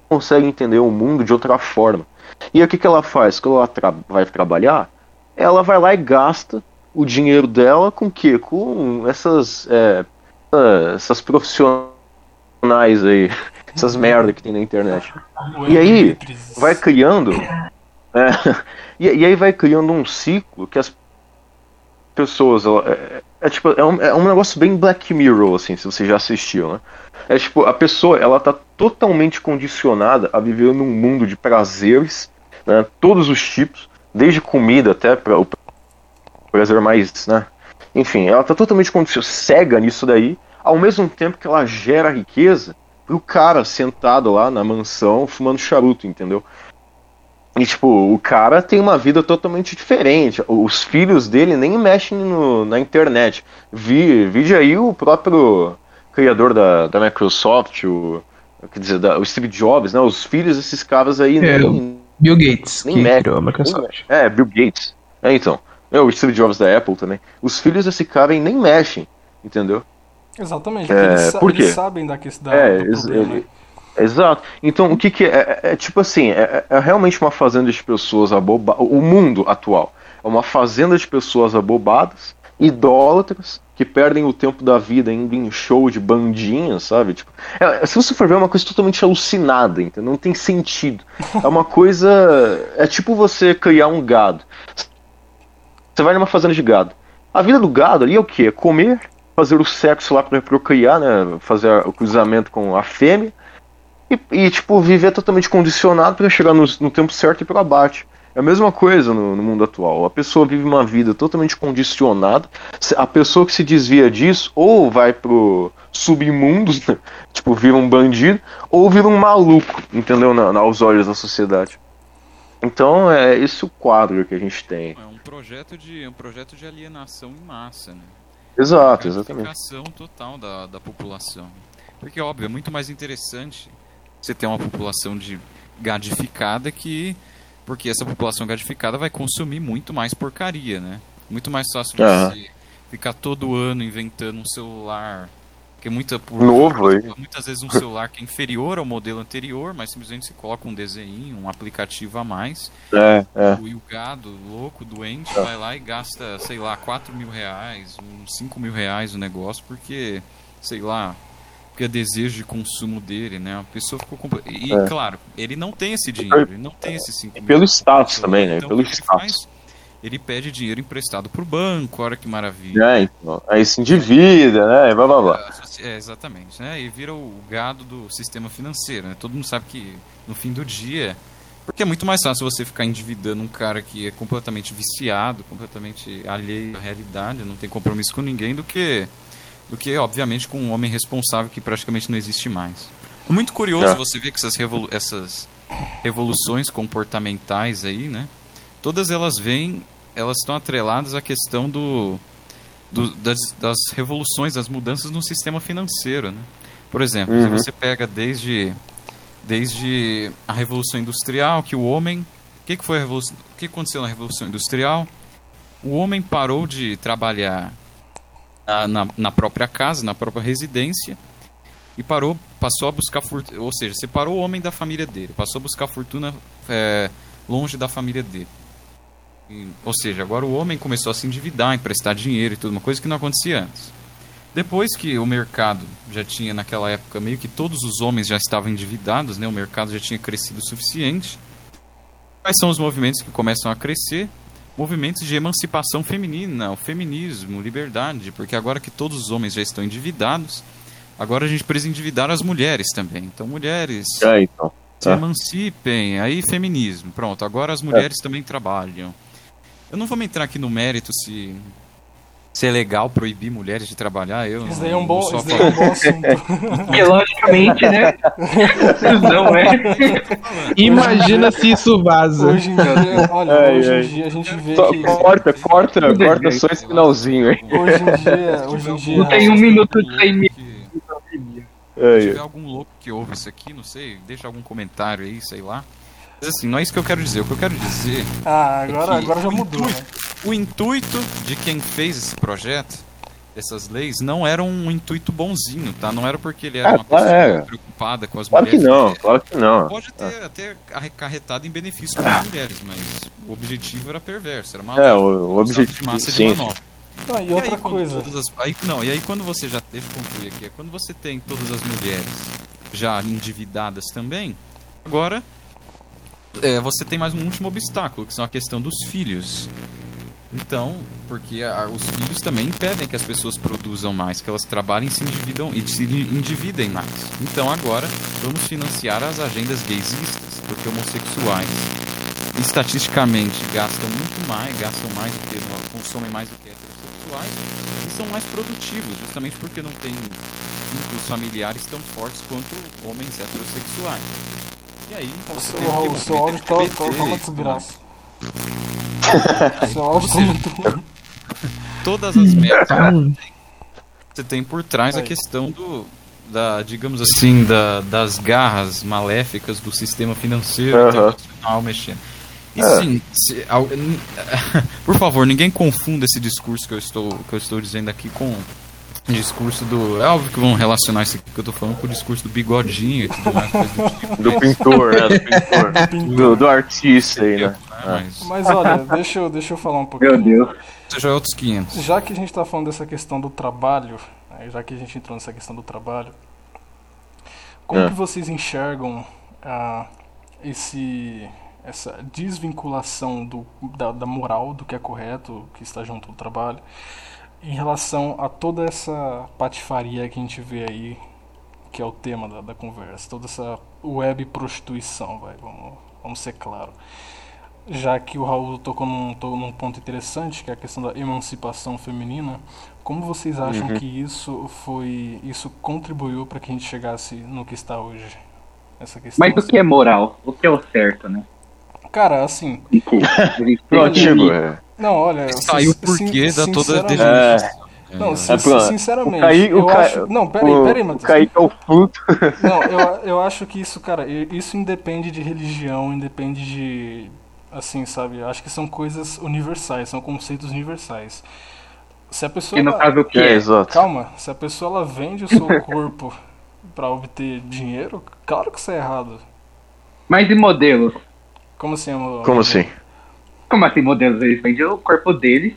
consegue entender o mundo de outra forma. E o que, que ela faz? Quando ela tra vai trabalhar, ela vai lá e gasta o dinheiro dela com o quê? Com essas é, essas profissionais aí, essas merda que tem na internet. E aí vai criando. É, e, e, aí vai criando um ciclo que as pessoas. É, é, tipo, é um, é um negócio bem Black Mirror, assim, se você já assistiu, né? É tipo, a pessoa ela tá totalmente condicionada a viver num mundo de prazeres, né? Todos os tipos, desde comida até para o prazer mais, né? Enfim, ela tá totalmente cega nisso daí, ao mesmo tempo que ela gera riqueza pro cara sentado lá na mansão fumando charuto, entendeu? E, tipo, o cara tem uma vida totalmente diferente. Os filhos dele nem mexem no, na internet. Vi, vide aí o próprio criador da, da Microsoft, o, quer dizer, da, o Steve Jobs, né? Os filhos desses caras aí
é, nem, Bill Gates,
nem mexem. A Microsoft. é, Bill Gates. É, então. É o Steve Jobs da Apple também. Os filhos desse cara nem mexem, entendeu?
Exatamente, porque é, eles, por eles sabem da questão
é, do problema. Ele, Exato. Então, o que, que é, é, é tipo assim, é, é, realmente uma fazenda de pessoas abobadas. O mundo atual é uma fazenda de pessoas abobadas, idólatras, que perdem o tempo da vida indo em show de bandinha, sabe? Tipo, é, se você for ver, é uma coisa totalmente alucinada, entendeu? Não tem sentido. É uma coisa. É tipo você criar um gado. Você vai numa fazenda de gado. A vida do gado ali é o quê? É comer, fazer o sexo lá para procriar, né? Fazer o cruzamento com a fêmea e, e tipo, viver totalmente condicionado para chegar no, no, tempo certo e para abate. É a mesma coisa no, no, mundo atual. A pessoa vive uma vida totalmente condicionada. A pessoa que se desvia disso, ou vai pro submundo, tipo, vira um bandido, ou vira um maluco, entendeu? Na, aos olhos da sociedade. Então é esse o quadro que a gente tem.
É um projeto de, um projeto de alienação em massa, né?
Exato, exatamente.
Alienação total da, da população. Porque, óbvio, é muito mais interessante você tem uma população de gadificada que porque essa população gadificada vai consumir muito mais porcaria, né? Muito mais fácil de uhum. você ficar todo ano inventando um celular que muita por,
novo aí.
muitas vezes um celular que é inferior ao modelo anterior, mas simplesmente você coloca um desenho, um aplicativo a mais.
É, é.
E o gado louco, doente, é. vai lá e gasta, sei lá, 4 mil reais, uns 5 mil reais o negócio, porque, sei lá, porque é desejo de consumo dele, né? A pessoa ficou compl... e é. claro, ele não tem esse dinheiro, ele não tem esse 5
mil. Pelo status também, né? Então, pelo status. Faz?
Ele pede dinheiro emprestado pro banco, olha que maravilha.
É, então, aí se endivida, né? Blá, blá, blá.
É, exatamente, né? E vira o gado do sistema financeiro, né? Todo mundo sabe que no fim do dia porque é muito mais fácil você ficar endividando um cara que é completamente viciado, completamente alheio à realidade, não tem compromisso com ninguém, do que do que, obviamente, com um homem responsável que praticamente não existe mais. É muito curioso é. você ver que essas, revolu essas revoluções comportamentais aí, né? Todas elas vêm, elas estão atreladas à questão do, do das, das, revoluções, das mudanças no sistema financeiro, né? Por exemplo, uhum. você pega desde desde a revolução industrial, que o homem, o que, que foi a revolução, o que aconteceu na revolução industrial? O homem parou de trabalhar na, na, própria casa, na própria residência, e parou, passou a buscar fortuna, ou seja, separou o homem da família dele, passou a buscar fortuna é, longe da família dele. Ou seja, agora o homem começou a se endividar, emprestar dinheiro e tudo, uma coisa que não acontecia antes. Depois que o mercado já tinha, naquela época, meio que todos os homens já estavam endividados, né? o mercado já tinha crescido o suficiente. Quais são os movimentos que começam a crescer? movimentos de emancipação feminina, o feminismo, liberdade, porque agora que todos os homens já estão endividados, agora a gente precisa endividar as mulheres também. Então, mulheres
é, então.
se é. emancipem, aí feminismo. Pronto, agora as mulheres é. também trabalham. Eu não vou me entrar aqui no mérito se se é legal proibir mulheres de trabalhar, eu
isso daí é um bom, isso daí é um bom assunto.
Logicamente, né?
Não é. Imagina se isso vaza.
Hoje em dia, olha, ai, hoje em dia a gente vê só que...
Corta, corta, corta só esse finalzinho aí.
Hoje em dia, hoje em dia...
Não tem um minuto de 100 minutos.
Se tiver algum louco que ouve isso aqui, não sei, deixa algum comentário aí, sei lá. Mas assim, não é isso que eu quero dizer. O que eu quero dizer.
Ah, agora, é agora já mudou,
intuito, né? O intuito de quem fez esse projeto, essas leis, não era um intuito bonzinho, tá? Não era porque ele era é, uma pessoa é. preocupada com as
claro
mulheres.
Que não, claro que não.
Pode ter é. até acarretado em benefício para as mulheres, mas o objetivo era perverso, era uma
é, o, o objetivo de massa sim. de manobra.
Ah, e, e outra aí, coisa.
As, aí, não, e aí quando você já. Eu concluir aqui. É quando você tem todas as mulheres já endividadas também, agora é, você tem mais um último obstáculo, que são a questão dos filhos. Então, porque a, os filhos também impedem que as pessoas produzam mais, que elas trabalhem se endividam, e se endividem mais. Então agora vamos financiar as agendas gaysistas, porque homossexuais. estatisticamente gastam muito mais, gastam mais do que consomem mais do que heterossexuais e são mais produtivos, justamente porque não tem vínculos familiares tão fortes quanto homens heterossexuais. E aí, então, você tem
O seu áudio tá, tá, tá uma desgraça. O seu áudio tá muito ruim.
todas as metas
Tá.
você tem por trás a questão do da digamos assim da, das garras maléficas do sistema financeiro internacional mexendo e sim se- al- n- por favor ninguém confunda esse discurso que eu estou que eu estou dizendo aqui com o discurso do é óbvio que vão relacionar isso aqui que eu tô falando com o discurso do bigodinho e tudo mais do tipo,
Do pintor, né? Do pintor. Do, do artista aí, né?
né? mas
Mas olha, deixa eu, deixa eu falar um pouquinho.
Meu Deus.
já é outros 500
Já que a gente tá falando dessa questão do trabalho, né, já que a gente entrou nessa questão do trabalho, como
É.
que vocês enxergam ah, esse, essa desvinculação do, da, da moral, do que é correto, que está junto ao trabalho, em relação a toda essa patifaria que a gente vê aí, que é o tema da, da conversa, toda essa web prostituição, vai, vamos, vamos ser claro já que o Raul tocou num, to- num ponto interessante, que é a questão da emancipação feminina, como vocês acham
Uhum.
que isso foi, isso contribuiu para que a gente chegasse no que está hoje? Essa questão.
Mas o que é moral? O que é o certo, né?
Cara, assim,
O que? A gente
Pro
tem
antigo,
que-
é.
Não, olha,
saiu
sin-
por quê
sin-
da toda degeneração
Não, sin-
É, pô,
sinceramente,
o Caí- o
eu
Ca-
acho, não, peraí,
o,
peraí,
o
Matheus.
Kaique é o fruto.
Não, eu, eu acho que isso, cara, isso independe de religião, independe de. Assim, sabe? Eu acho que são coisas universais, são conceitos universais. Se a pessoa.
Que no
ela-
caso o que
É,
é?
exato.
Calma, se a pessoa ela vende o seu corpo pra obter dinheiro, claro que isso é errado.
Mas e modelos?
Como assim, amor?
Como assim?
Como assim modelos? Eles vendem o corpo deles.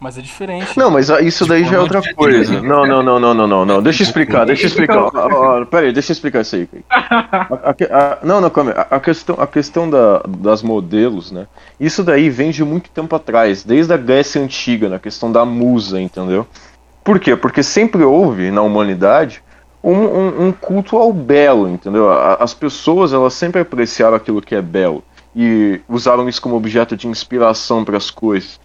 Mas é diferente.
Não, mas ah, isso daí já é outra coisa. Não, não, não, não, não, não, não. Deixa eu explicar, deixa eu explicar. Ó, Peraí, deixa eu explicar isso aí. A- a- a- não, não, calma. A, questão, a questão da, das modelos, né? Isso daí vem de muito tempo atrás, desde a Grécia Antiga, na questão da musa, entendeu? Por quê? Porque sempre houve na humanidade um, um- um culto ao belo, entendeu? As pessoas elas sempre apreciaram aquilo que é belo e usavam isso como objeto de inspiração para as coisas.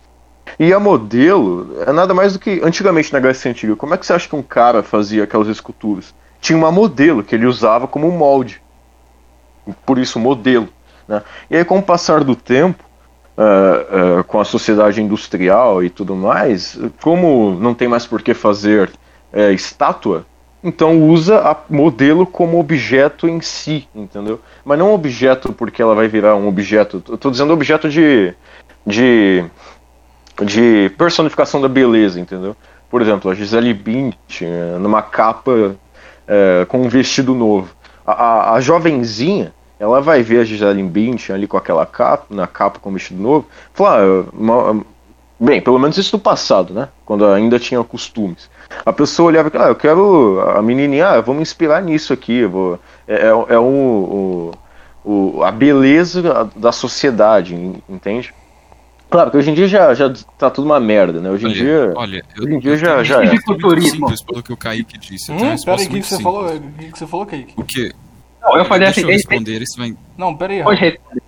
E a modelo é nada mais do que antigamente na Grécia Antiga. Como é que você acha que um cara fazia aquelas esculturas? Tinha uma modelo que ele usava como molde. Por isso, modelo. Né? E aí, com o passar do tempo, eh, eh, com a sociedade industrial e tudo mais, como não tem mais por que fazer eh, estátua, então usa a modelo como objeto em si, entendeu? Mas não objeto porque ela vai virar um objeto. Eu tô dizendo objeto de, de de personificação da beleza, entendeu? Por exemplo, a Gisele Bündchen eh, numa capa eh, com um vestido novo. A, a, a jovenzinha, ela vai ver a Gisele Bündchen ali com aquela capa, na capa com um vestido novo, falar, ah, uma- bem, pelo menos isso no passado, né? Quando ainda tinha costumes. A pessoa olhava e ah, eu quero a menininha, ah, eu vou me inspirar nisso aqui, eu vou, é, é, é o, o, o- a beleza da sociedade, entende? Claro que hoje em dia já, já tá tudo uma merda, né? Hoje em dia.
olha, eu,
hoje em dia
eu
já- já é.
simples pelo que o Kaique disse.
Hum, peraí, o que, que você falou? O que, que você falou, Kaique?
O que?
Não, eu falei
Deixa
assim,
eu responder, isso vai...
Não, peraí,
pode
Raul.
responder.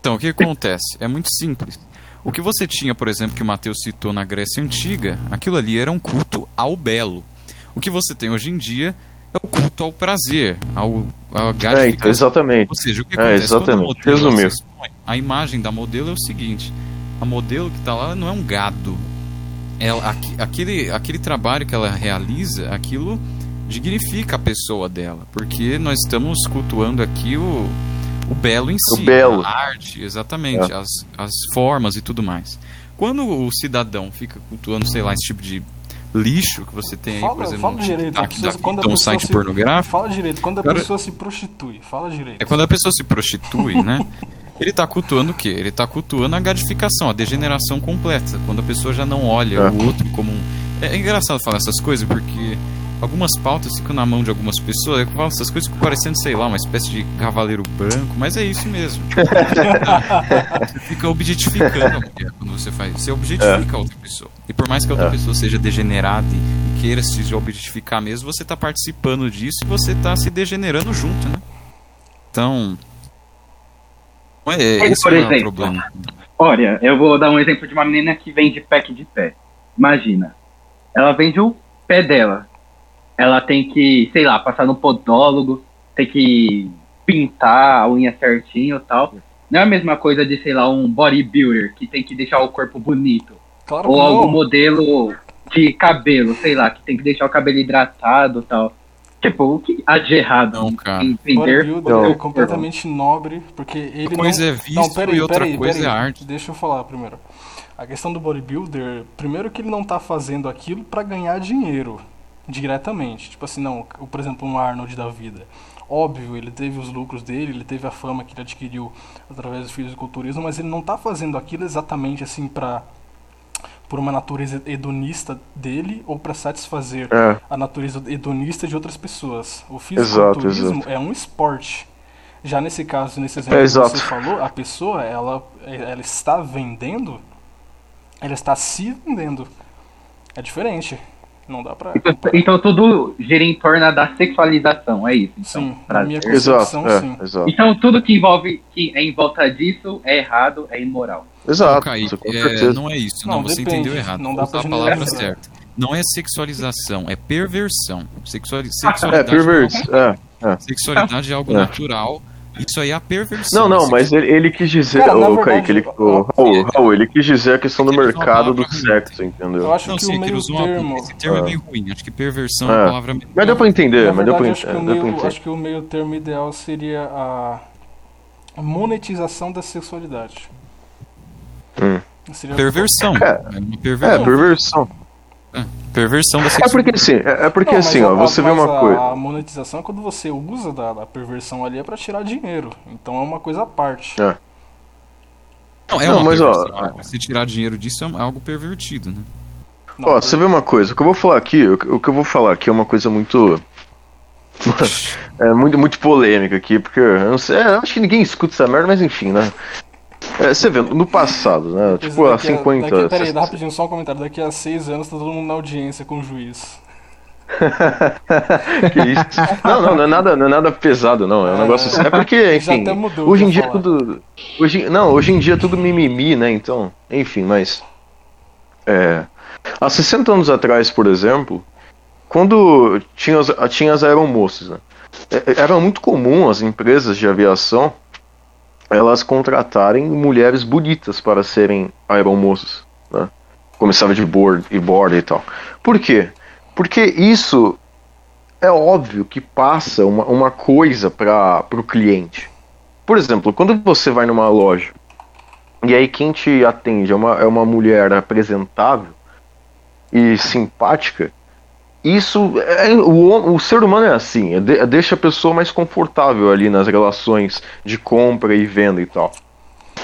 Então, o que acontece? É muito simples. O que você tinha, por exemplo, que o Mateus citou na Grécia Antiga, aquilo ali era um culto ao belo. O que você tem hoje em dia é o culto ao prazer, ao, à
É,
gratificação.
então, exatamente.
Ou seja, o que
É,
acontece? Quando a
exatamente.
modelo
Resumiu.
se expõe, a imagem da modelo é o seguinte: a modelo que está lá não é um gado. Ela, aquele, aquele trabalho que ela realiza, aquilo dignifica a pessoa dela, porque nós estamos cultuando aqui o, o belo em
O
si,
belo.
a arte, exatamente, as, as formas e tudo mais. Quando o cidadão fica cultuando, sei lá, esse tipo de lixo que você tem aí, por
Fala,
exemplo,
fala
no
direito.
TikTok,
a pessoa-
da-
quando a
então, um
pessoa
site
se-
pornográfico,
Fala direito. Quando a
Cara-
pessoa se prostitui, fala direito.
é quando a pessoa se prostitui, né? Ele tá cultuando o quê? Ele tá cultuando a gratificação, a degeneração completa. Quando a pessoa já não olha
É.
o outro como um. É, é engraçado falar essas coisas porque algumas pautas ficam na mão de algumas pessoas. Eu falo essas coisas ficam parecendo, sei lá, uma espécie de cavaleiro branco, mas é isso mesmo. você fica objetificando a mulher quando você faz. Você objetifica a outra pessoa. E por mais que a outra
É.
pessoa seja degenerada e, queira se objetificar mesmo, você tá participando disso e você tá se degenerando junto, né? Então, É, esse
por
não é o
exemplo,
problema.
Olha, eu vou dar um exemplo de uma menina que vende pack de pé. Imagina, ela vende o pé dela. Ela tem que, sei lá, passar no podólogo, tem que pintar a unha certinho e tal. Não é a mesma coisa de, sei lá, um bodybuilder que tem que deixar o corpo bonito.
Claro
Ou
que
algum
não.
modelo de cabelo, sei lá, que tem que deixar o cabelo hidratado e tal. Tipo, o que há de errado
Não, cara.
em vender
é completamente nobre, porque ele
Uma coisa
não...
é visto
não, peraí,
e outra
peraí,
coisa
peraí.
é arte.
Deixa eu falar primeiro. A questão do bodybuilder, primeiro que ele não tá fazendo aquilo pra ganhar dinheiro diretamente. Tipo assim, não, o- por exemplo, um Arnold da vida. Óbvio, ele teve os lucros dele, ele teve a fama que ele adquiriu através do fisiculturismo, mas ele não tá fazendo aquilo exatamente assim pra por uma natureza hedonista dele ou pra satisfazer
É.
a natureza hedonista de outras pessoas. O
Exato,
fisiculturismo
exato.
é um esporte. Já nesse caso, nesse exemplo
É,
que
exato.
você falou, a pessoa, ela, ela está vendendo, ela está se vendendo. É diferente. Não dá pra...
Então tudo gira em torno da sexualização, é isso. Então,
Sim,
pra
na minha
ser.
Exato,
concepção,
é,
sim.
exato.
Então tudo que envolve que é em volta disso é errado, é imoral.
Exato, isso, com
é, não é isso,
Não,
não, você
depende,
entendeu errado.
não dá pra
a palavra certa. Não é sexualização, é perversão. Sexuali
É,
sexualidade,
perverso. É, é.
sexualidade é algo
É.
natural. Isso aí é a perversão.
Não, não,
Sex-
mas ele, ele quis dizer,
Cara,
ô,
verdade,
Kaique, ele, ô, Raul,
é-
Raul, ele quis dizer a questão do mercado do sexo, entendeu?
Eu acho
Não
que
sei,
o meio
usou uma,
termo...
esse termo é
Ah.
meio ruim. Acho que perversão é,
É.
a palavra.
Mas deu pra entender,
Na
mas deu pra
verdade, acho que, o
entender.
Meio, acho que o meio termo ideal seria a monetização da sexualidade.
Hum.
Seria
Perversão.
É.
É uma
É,
perversão.
Perversão.
Perversão da
É
sexualidade.
porque assim, é, é porque
Não,
assim,
a-
ó, você vê uma
a-
coisa.
A monetização é quando você usa da, da perversão ali é pra tirar dinheiro. Então é uma coisa à parte.
É.
Não, é
Não,
uma
mas, ó,
perversão. Você tirar dinheiro disso é algo pervertido, né?
Não,
Ó, você vê uma coisa, o que eu vou falar aqui, o que o que eu vou falar aqui é uma coisa muito. é muito, muito polêmica aqui, porque eu não sei, é, eu acho que ninguém escuta essa merda, mas enfim, né? É, você vê, no passado, né?
Quer
Tipo, há
dizer, daqui a-
50
Daqui, peraí,
sessenta-
rapidinho, só um comentário. Daqui a seis anos tá todo mundo na audiência com o juiz.
que isso? Não, não, não é nada, não é nada pesado, não. É um
É,
negócio assim. É porque, enfim.
mudou,
hoje em dia é
falar.
tudo. Hoje, não, hoje em dia é tudo mimimi, né? Então, enfim, mas. É. Há 60 anos atrás, por exemplo, quando tinha as, tinha as aeromoças, né? É- Era muito comum as empresas de aviação elas contratarem mulheres bonitas para serem aeromoças, né? Começava de board e borda e tal. Por quê? Porque isso é óbvio que passa uma, uma coisa para o cliente. Por exemplo, quando você vai numa loja e aí quem te atende é uma, é uma mulher apresentável e simpática, isso é, o, hom- o ser humano é assim, é de- deixa a pessoa mais confortável ali nas relações de compra e venda e tal.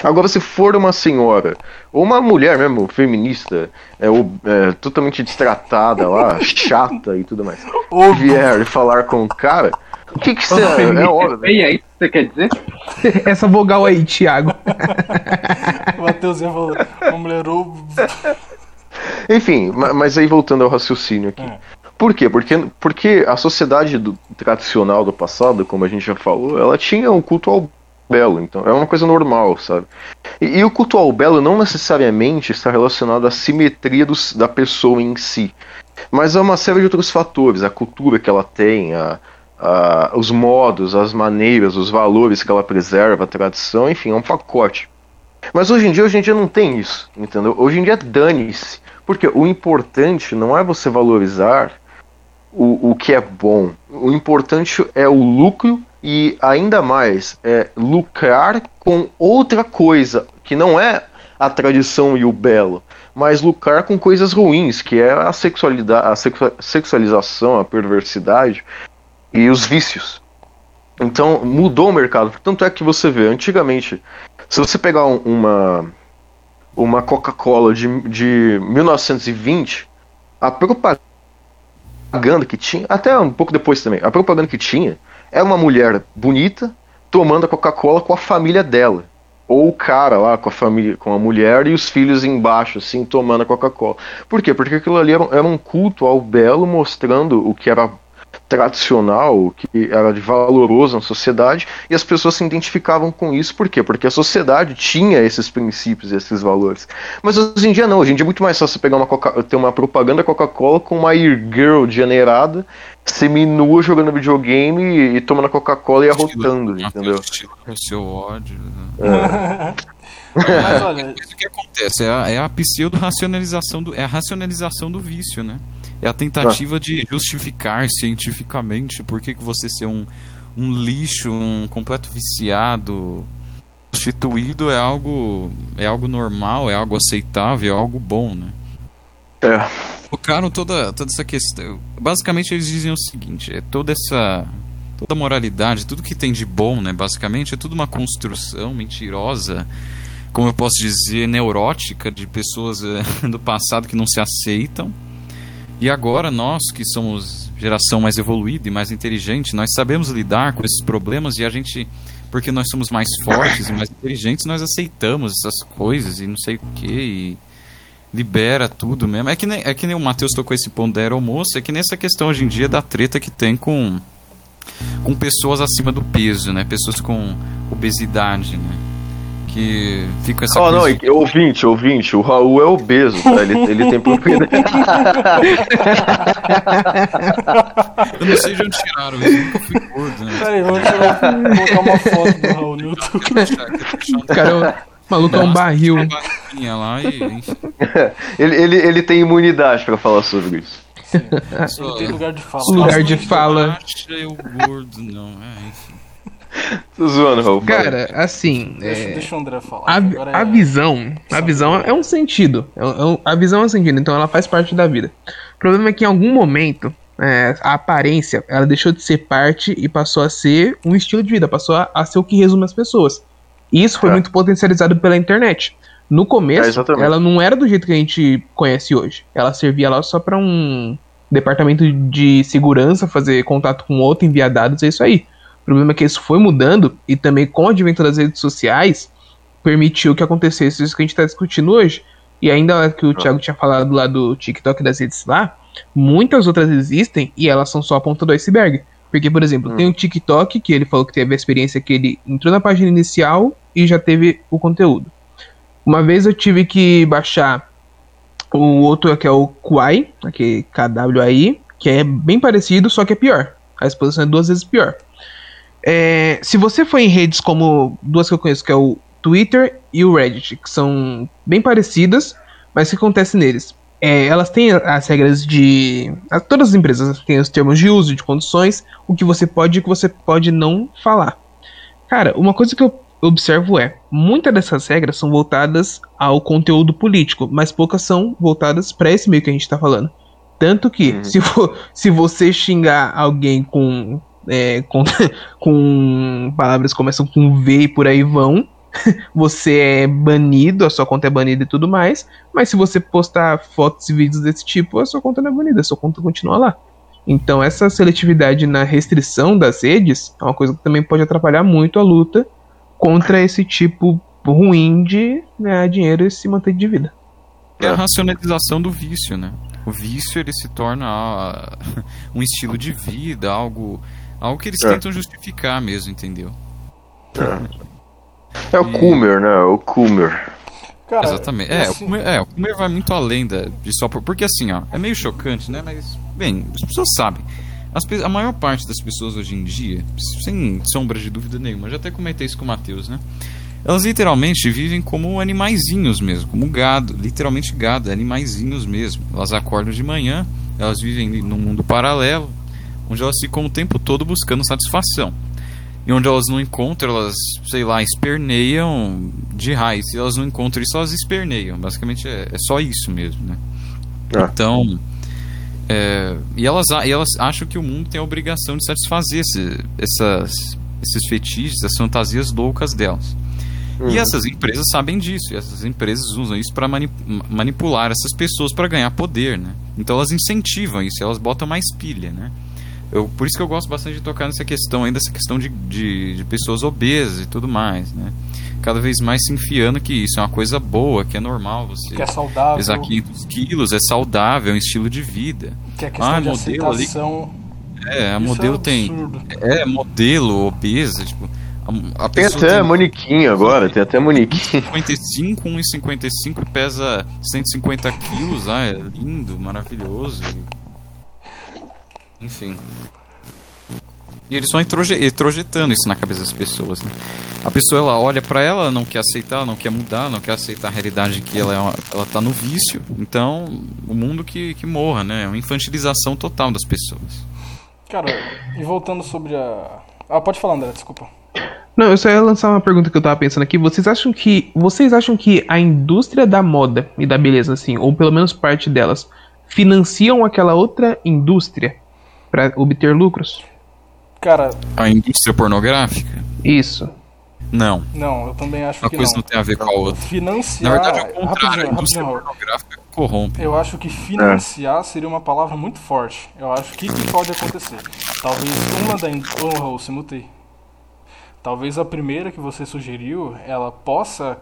Agora, se for uma senhora, ou uma mulher mesmo, feminista, é, ou, é, totalmente destratada lá, chata e tudo mais,
Ô,
vier falar com o cara, o que que você. É,
Feminista
óbvio.
é isso que você quer dizer?
Essa vogal aí, Thiago.
o Matheusinho falou, uma mulher ou...
Enfim, ma- mas aí voltando ao raciocínio aqui.
É.
Por quê? Porque, porque a sociedade do- tradicional do passado, como a gente já falou, ela tinha um culto ao belo, então é uma coisa normal, sabe? E, e o culto ao belo não necessariamente está relacionado à simetria dos- da pessoa em si, mas a uma série de outros fatores, a cultura que ela tem, a, a- os modos, as maneiras, os valores que ela preserva, a tradição, enfim, é um pacote. Mas hoje em dia, hoje em dia não tem isso, entendeu? Hoje em dia dane-se. Porque o importante não é você valorizar o, o que é bom. O importante é o lucro e ainda mais é lucrar com outra coisa que não é a tradição e o belo, mas lucrar com coisas ruins, que é a sexualidade, a sexua- sexualização, a perversidade e os vícios. Então mudou o mercado. Tanto é que você vê, antigamente, se você pegar um- uma, uma Coca-Cola de, de 1920, a propaganda que tinha, até um pouco depois também, a propaganda que tinha era uma mulher bonita tomando a Coca-Cola com a família dela. Ou o cara lá com a família, com a mulher e os filhos embaixo, assim, tomando a Coca-Cola. Por quê? Porque aquilo ali era, era um culto ao belo, mostrando o que era tradicional, que era de valoroso na sociedade, e as pessoas se identificavam com isso, por quê? Porque a sociedade tinha esses princípios, esses valores. Mas hoje em dia não, hoje em dia é muito mais fácil pegar uma Coca ter uma propaganda Coca-Cola com uma girl degenerada, seminua jogando videogame e, e tomando Coca-Cola e arrotando, entendeu?
O seu ódio.
É.
Mas olha,
o que acontece? É a, é a pseudo-racionalização do. É a racionalização do vício, né? É a tentativa de justificar cientificamente por que, que você ser um, um lixo, um completo viciado, prostituído é algo. é algo normal, é algo aceitável, é algo bom, né?
É.
Focaram toda, toda essa questão. Basicamente eles dizem o seguinte, é toda essa. Toda moralidade, tudo que tem de bom, né? Basicamente é tudo uma construção mentirosa como eu posso dizer, neurótica de pessoas eh, do passado que não se aceitam. E agora nós, que somos geração mais evoluída e mais inteligente, nós sabemos lidar com esses problemas e a gente, porque nós somos mais fortes e mais inteligentes, nós aceitamos essas coisas e não sei o que e libera tudo mesmo. É que nem, é que nem o Matheus tocou esse ponto da aeromoça, é que nessa questão hoje em dia da treta que tem com com pessoas acima do peso, né? Pessoas com obesidade, né? Que fica essa
Oh, não,
coisa-
e- ouvinte, ouvinte, o Raul é obeso, tá? Ele, ele tem propriedade.
Eu não sei de onde tiraram isso, eu nunca fui gordo, né?
peraí, vamos tirar- colocar uma foto do Raul no YouTube.
O cara, é um- o maluco é um barril.
Lá e,
ele, ele, ele tem imunidade pra falar sobre isso.
só-
Tem lugar de fala.
Lugar de fala.
e o gordo, não, é, enfim.
Tô zoando, Raul.
Cara, assim,
Deixa,
é,
deixa o André falar.
a,
Agora
a
é-
visão, a visão é um sentido. É um- é um- a visão é um sentido, então ela faz parte da vida. O problema é que em algum momento é, a aparência ela deixou de ser parte e passou a ser um estilo de vida, passou a, a ser o que resume as pessoas. E isso foi
É.
muito potencializado pela internet. No
É,
começo, ela não era do jeito que a gente conhece hoje. Ela servia lá só pra um departamento de segurança fazer contato com outro, enviar dados, é isso aí. O problema é que isso foi mudando e também com o advento das redes sociais permitiu que acontecesse isso que a gente está discutindo hoje. E ainda que o Thiago tinha falado lá do TikTok e das redes lá, muitas outras existem e elas são só a ponta do iceberg. Porque, por exemplo, tem o TikTok, que ele falou que teve a experiência que ele entrou na página inicial e já teve o conteúdo. Uma vez eu tive que baixar o outro que é o Kwai, aquele KWAI, que é bem parecido, só que é pior. A exposição é duas vezes pior. É, se você for em redes como duas que eu conheço, que é o Twitter e o Reddit, que são bem parecidas, mas o que acontece neles? É, elas têm as regras de. Todas as empresas têm os termos de uso, de condições, o que você pode e o que você pode não falar. Cara, uma coisa que eu observo é: muitas dessas regras são voltadas ao conteúdo político, mas poucas são voltadas para esse meio que a gente tá falando. Tanto que,
Uhum.
se, se você xingar alguém com, é, com, com palavras que começam com V e por aí vão, você é banido, a sua conta é banida e tudo mais. Mas se você postar fotos e vídeos desse tipo, a sua conta não é banida, a sua conta continua lá. Então, essa seletividade na restrição das redes é uma coisa que também pode atrapalhar muito a luta contra esse tipo ruim de ganhar dinheiro e se manter de vida.
É a racionalização do vício, né? O vício ele se torna ah, um estilo de vida, algo, algo que eles
É.
tentam justificar mesmo, entendeu?
É o Coomer, né? O.
Cara,
Exatamente. É,
assim,
o comer, é, o comer vai muito além da, de só por, porque assim, ó, é meio chocante, né? Mas bem, as pessoas sabem. As pe- a maior parte das pessoas hoje em dia, sem sombra de dúvida nenhuma, já até comentei isso com o Matheus, né? Elas literalmente vivem como animaizinhos mesmo, como gado, literalmente gado, animaizinhos mesmo. Elas acordam de manhã, elas vivem num mundo paralelo, onde elas ficam o tempo todo buscando satisfação. E onde elas não encontram, elas, sei lá, esperneiam de raiz. Se elas não encontram isso, elas esperneiam. Basicamente é, é só isso mesmo, né?
É.
Então. é, e, elas, e elas acham que o mundo tem a obrigação de satisfazer esse- essas, esses fetiches, essas fantasias loucas delas.
Uhum.
E essas empresas sabem disso, e essas empresas usam isso para manipular essas pessoas para ganhar poder, né? Então elas incentivam isso, elas botam mais pilha, né? Eu, por isso que eu gosto bastante de tocar nessa questão ainda, essa questão de, de, de pessoas obesas e tudo mais, né? Cada vez mais se enfiando que isso é uma coisa boa, que é normal você
que é saudável,
pesar 500 quilos, é saudável, é um estilo de vida.
que é questão
Ah,
de
modelo ali. É, a
Isso
modelo
é
tem. É, modelo, obesa, tipo. A, a
Tem até
tem
manequim agora, tem até manequim.
55, 1,55 e pesa 150 quilos. Ah, é lindo, maravilhoso. Enfim. E eles estão introje- introjetando isso na cabeça das pessoas, né? A pessoa, ela olha pra ela, ela não quer aceitar, não quer mudar, não quer aceitar a realidade que ela, é uma- ela tá no vício. Então, o mundo que, que morra, né? É uma infantilização total das pessoas.
Cara, e voltando sobre a. Ah, pode falar, André, desculpa.
Não, eu só ia lançar uma pergunta que eu tava pensando aqui. Vocês acham que. Vocês acham que a indústria da moda e da beleza, assim, ou pelo menos parte delas, financiam aquela outra indústria pra obter lucros?
Cara,
A indústria pornográfica?
Isso.
Não.
não, eu também acho
Uma
que
coisa
não.
não tem a ver com a outra.
Financiar.
Na verdade, é o contrário. A
rapidinho,
indústria
rapidinho.
pornográfica corrompe.
Eu acho que financiar seria uma palavra muito forte. Eu acho que que pode acontecer. Talvez uma da. in- Ô, Raul, se mutei. Talvez a primeira que você sugeriu, ela possa,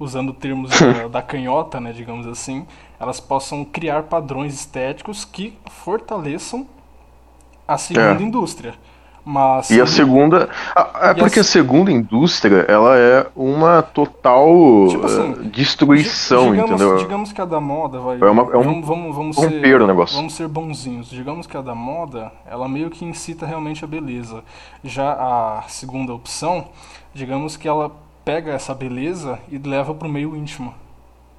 usando termos da, da canhota, né, digamos assim, elas possam criar padrões estéticos que fortaleçam a segunda
É.
indústria. Mas
E a segunda. a- É porque
a
a segunda indústria, ela é uma total
Tipo assim,
eh, destruição,
digamos,
entendeu?
digamos que a da moda vai.
É uma- é um
vamos, vamos, vamos
corromper
ser,
o negócio.
Vamos ser bonzinhos. Digamos que a da moda, ela meio que incita realmente a beleza. Já a segunda opção, digamos que ela pega essa beleza e leva para o meio íntimo.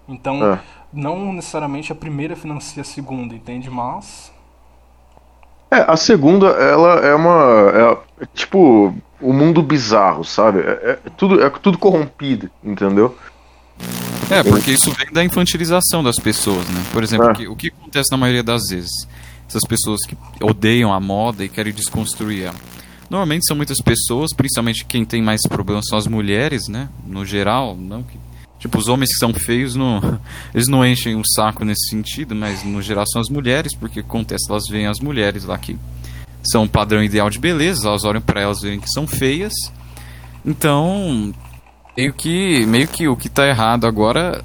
Então,
É.
não necessariamente a primeira financia a segunda, entende? Mas.
É, a segunda, ela é uma. É, tipo, o mundo bizarro, sabe? É, é tudo, é tudo corrompido, entendeu?
É, porque isso vem da infantilização das pessoas, né? Por exemplo,
É.
que- o que acontece na maioria das vezes? Essas pessoas que odeiam a moda e querem desconstruir ela. Normalmente são muitas pessoas, principalmente quem tem mais problemas são as mulheres, né? No geral, não que... Tipo, os homens que são feios, não, eles não enchem o saco nesse sentido, mas no geral são as mulheres, porque acontece, elas veem as mulheres lá que são um padrão ideal de beleza, elas olham pra elas e veem que são feias. Então, meio que, meio que o que tá errado agora.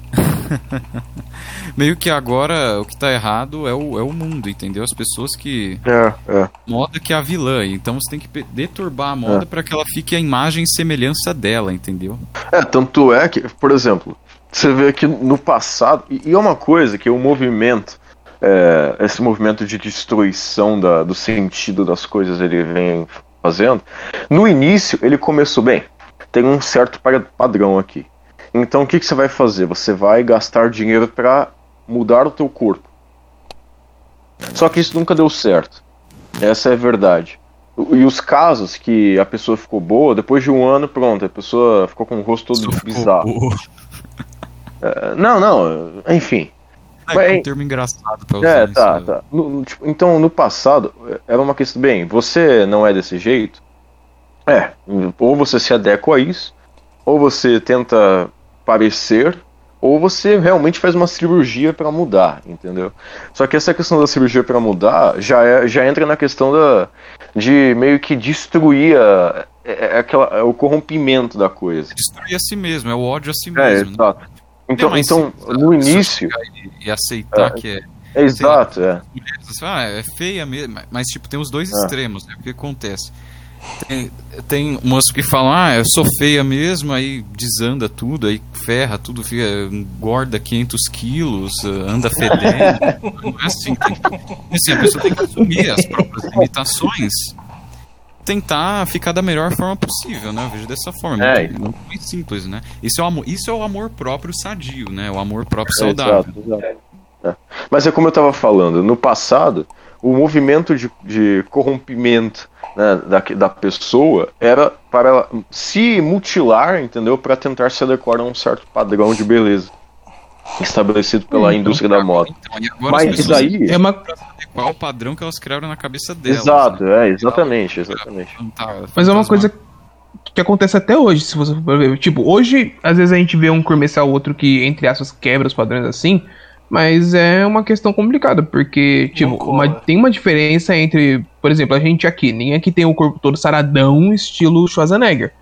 meio que agora o que tá errado é o, é o mundo, entendeu? As pessoas que.
É, é.
Moda que é a vilã. Então você tem que deturbar a moda pra que ela fique a imagem e semelhança dela, entendeu?
É, tanto é que, por exemplo, você vê que no passado, e, é uma coisa que o movimento, é, esse movimento de destruição da- do sentido das coisas ele vem fazendo, no início ele começou bem, tem um certo pa- padrão aqui. Então o que, que você vai fazer? Você vai gastar dinheiro para mudar o teu corpo. Só que isso nunca deu certo. Essa é a verdade. E os casos que a pessoa ficou boa, depois de um ano, pronto, a pessoa ficou com o rosto todo
Só
bizarro. É, Não, não, enfim.
É,
Mas-
é um termo engraçado pra usar
É,
isso,
tá,
né?
tá. No- no- tipo, então, no passado, era uma questão. Bem, você não é desse jeito? É. Ou você se adequa a isso, ou você tenta parecer, ou você realmente faz uma cirurgia pra mudar, entendeu? Só que essa questão da cirurgia pra mudar já, é, já entra na questão da, de meio que destruir a, é- é aquela, é o corrompimento da coisa.
Destruir a si mesmo, é o ódio a si
É,
mesmo. né?
exato. Então,
Não, mas
então
se-
no
se eu
início.
E, e aceitar
É.
que é.
É exato, é.
mulheres, assim, ah, é feia mesmo, mas- mas tipo, tem os dois extremos, né? O que acontece? Tem, tem moço que falam, ah, eu sou feia mesmo, aí desanda tudo, aí ferra tudo, fica, engorda 500 quilos, eh, anda fedendo. Não é assim, tem, assim, a pessoa tem que assumir as próprias limitações, tentar ficar da melhor forma possível, né? Eu vejo dessa forma,
É,
muito, muito, muito simples, né? Isso é, o amor, isso é o amor próprio sadio, né? O amor próprio
É,
saudável.
exato, exato. É. Mas é como eu estava falando, no passado, o movimento de, de corrompimento né, da, da pessoa era para ela se mutilar, entendeu? Para tentar se adequar a um certo padrão de beleza estabelecido pela indústria da moda.
Então,
Mas
as
isso aí.
É uma,
qual o padrão que elas criaram na cabeça delas.
Exato,
né?
é, exatamente, exatamente.
Tá,
mas é uma coisa que acontece até hoje, se você for ver. Tipo, hoje, às vezes a gente vê um comercial outro que, entre aspas, quebra os padrões assim, mas é uma questão complicada, porque, tipo, uma- tem uma diferença entre, por exemplo, a gente aqui, ninguém aqui tem o corpo todo saradão, estilo Schwarzenegger.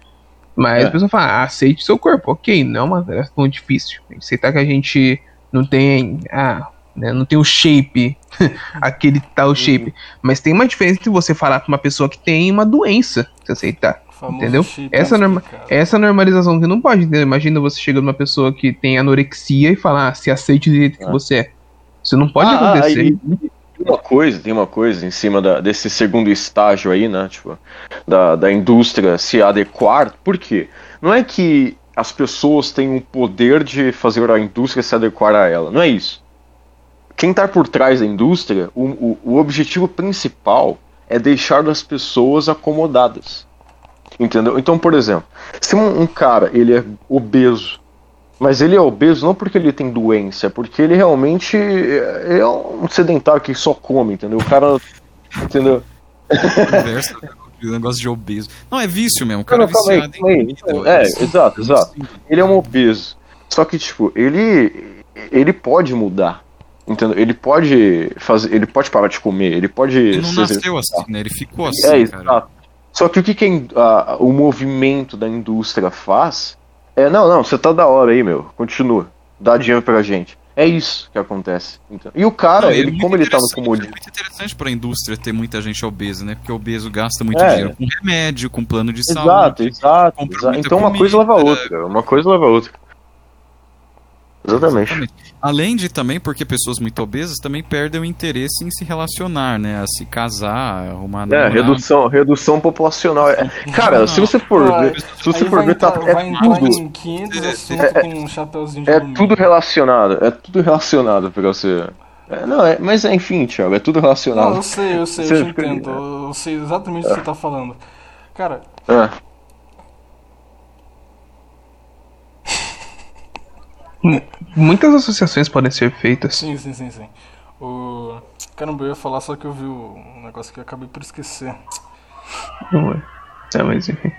Mas
É.
a pessoa fala, ah, aceite seu corpo, ok, não é uma tarefa tão difícil. Aceitar que a gente não tem. Ah, né? Não tem o shape, aquele tal
Uhum.
shape. Mas tem uma diferença entre você falar com uma pessoa que tem uma doença, se aceitar. Entendeu?
shape
Essa, norma essa normalização que não pode, entendeu? Imagina você chegando numa pessoa que tem anorexia e falar, ah, se aceite do jeito que
Ah.
você é. Isso não pode
Ah,
acontecer.
aí, tem uma coisa, tem uma coisa em cima da- desse segundo estágio aí, né? Tipo, da, da indústria se adequar. Por quê? Não é que as pessoas têm o poder de fazer a indústria se adequar a ela. Não é isso. Quem está por trás da indústria, o, o, o objetivo principal é deixar as pessoas acomodadas. Entendeu? Então, por exemplo, se um, um cara ele é obeso, mas ele é obeso não porque ele tem doença, é porque ele realmente é é um sedentário que só come, entendeu? O cara. Entendeu?
Conversa, o negócio de obeso. Não, é vício mesmo. O cara
Não,
é
não, aí,
viciado
aí.
em comida.
É,
Isso-
exato, exato.
isso-
Ele é um obeso. Só que, tipo, ele. Ele pode mudar. Entendeu? Ele pode fazer. Ele pode parar de comer, ele pode.
Ele não nasceu assim, né? Ele ficou assim,
É,
cara.
exato. Só que o que, que a o movimento da indústria faz é, não, não, você tá da hora aí, meu, continua, dá dinheiro pra gente. É isso que acontece. Então. E o cara,
Não, é
ele,
muito
como ele tá no
interessante, É
comodismo.
muito interessante pra indústria ter muita gente obesa, né? Porque o obeso gasta muito
É.
dinheiro com remédio, com plano de
Exato,
saúde.
exato, exato. Então uma coisa leva a outra, uma coisa leva a outra. Exatamente.
Exatamente. Além de também, porque pessoas muito obesas também perdem o interesse em se relacionar, né? A se casar, arrumar
É,
namorado.
redução, redução populacional. É, Cara, se você for
Ah,
ver, se você for
vai
ver, tá,
entrar, vai
é
entrar
tudo,
em 500 assuntos com um chapeuzinho de
é tudo relacionado, é tudo relacionado pra você. É, não, é, mas é, enfim, Thiago, é tudo
Não,
relacionado.
eu sei, eu sei,
Você
eu te entendo. Eu sei exatamente o que você tá falando. Cara,
É.
Muitas associações podem ser feitas.
sim, sim, sim, sim. O... Caramba, eu ia falar, só que eu vi um negócio que eu acabei por esquecer.
Não é. É, mas enfim.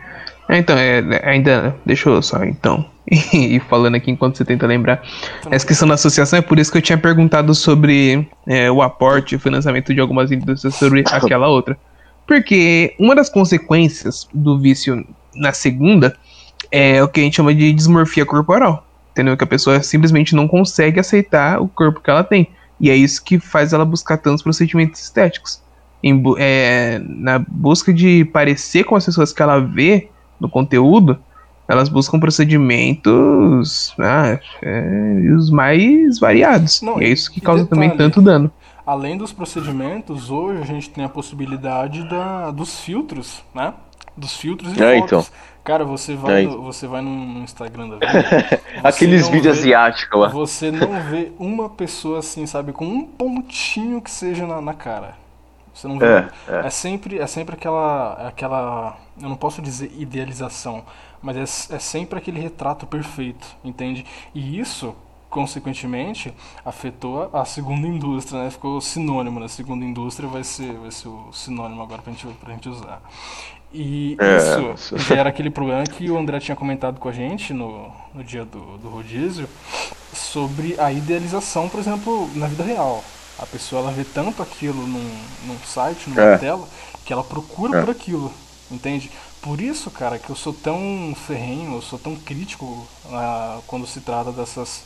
É, então, é, é, ainda. Deixa eu só então. ir falando aqui enquanto você tenta lembrar. Essa questão da associação é por isso que eu tinha perguntado sobre é, o aporte e o financiamento de algumas indústrias sobre aquela outra. Porque uma das consequências do vício na segunda é o que a gente chama de dismorfia corporal. Entendeu? Que a pessoa simplesmente não consegue aceitar o corpo que ela tem. E é isso que faz ela buscar tantos procedimentos estéticos em é, na busca de parecer com as pessoas que ela vê no conteúdo, elas buscam procedimentos ah, é, os mais variados.
Não,
e é isso que causa também
detalhe,
tanto dano.
Além dos procedimentos, hoje a gente tem a possibilidade da, dos filtros, né? Dos filtros e
É,
fotos. Cara, você vai,
É,
no,
então.
você vai no, Instagram da vida.
Aqueles vídeos asiáticos lá.
Você não vê uma pessoa assim, sabe, com um pontinho que seja na, na cara. Você não vê.
É, é.
É sempre, é sempre aquela, aquela, eu não posso dizer idealização, mas é, é sempre aquele retrato perfeito, entende? E isso, consequentemente, afetou a segunda indústria, né? Ficou sinônimo, né? Segunda indústria vai ser, vai ser o sinônimo agora pra gente, pra gente usar. E
É,
isso
isso.
gera aquele problema que o André tinha comentado com a gente no, no dia do, do rodízio sobre a idealização, por exemplo, na vida real. A pessoa ela vê tanto aquilo num, num site, numa
É.
tela, que ela procura
É.
por aquilo, entende? Por isso, cara, que eu sou tão ferrenho, eu sou tão crítico ah, quando se trata dessas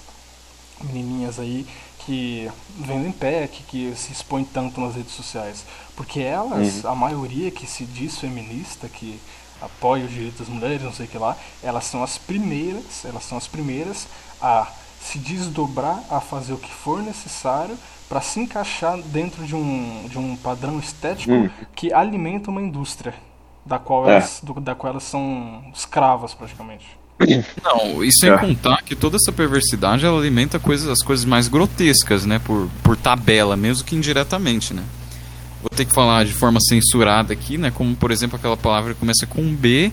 menininhas aí que vendem pack, que se expõem tanto nas redes sociais. Porque elas, a maioria que se diz feminista, que apoia os direitos das mulheres, não sei o que lá, elas são as primeiras, elas são as primeiras a se desdobrar, a fazer o que for necessário para se encaixar dentro de um, de um padrão estético
Hum.
que alimenta uma indústria da qual,
É.
elas, do- da qual elas são escravas praticamente.
Não, e sem
É.
contar que toda essa perversidade ela alimenta coisas, as coisas mais grotescas, né? Por, por tabela, mesmo que indiretamente, né? Vou ter que falar de forma censurada aqui, né? Como, por exemplo, aquela palavra que começa com B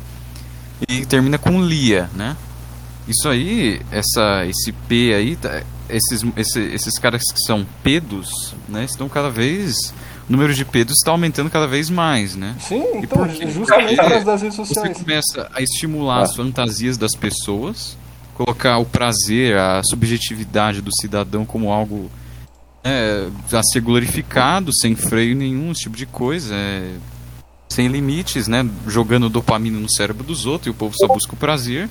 e termina com lia, né? Isso aí, essa, esse P aí, tá- esses, esse- esses caras que são pedos, né? Estão cada vez. O número de pedos está aumentando cada vez mais, né?
Sim,
E
então, justamente por causa das redes
Você
sociais.
começa a estimular as fantasias das pessoas, colocar o prazer, a subjetividade do cidadão como algo é, a ser glorificado, sem freio nenhum, esse tipo de coisa, é, sem limites, né? Jogando dopamina no cérebro dos outros e o povo só busca o prazer.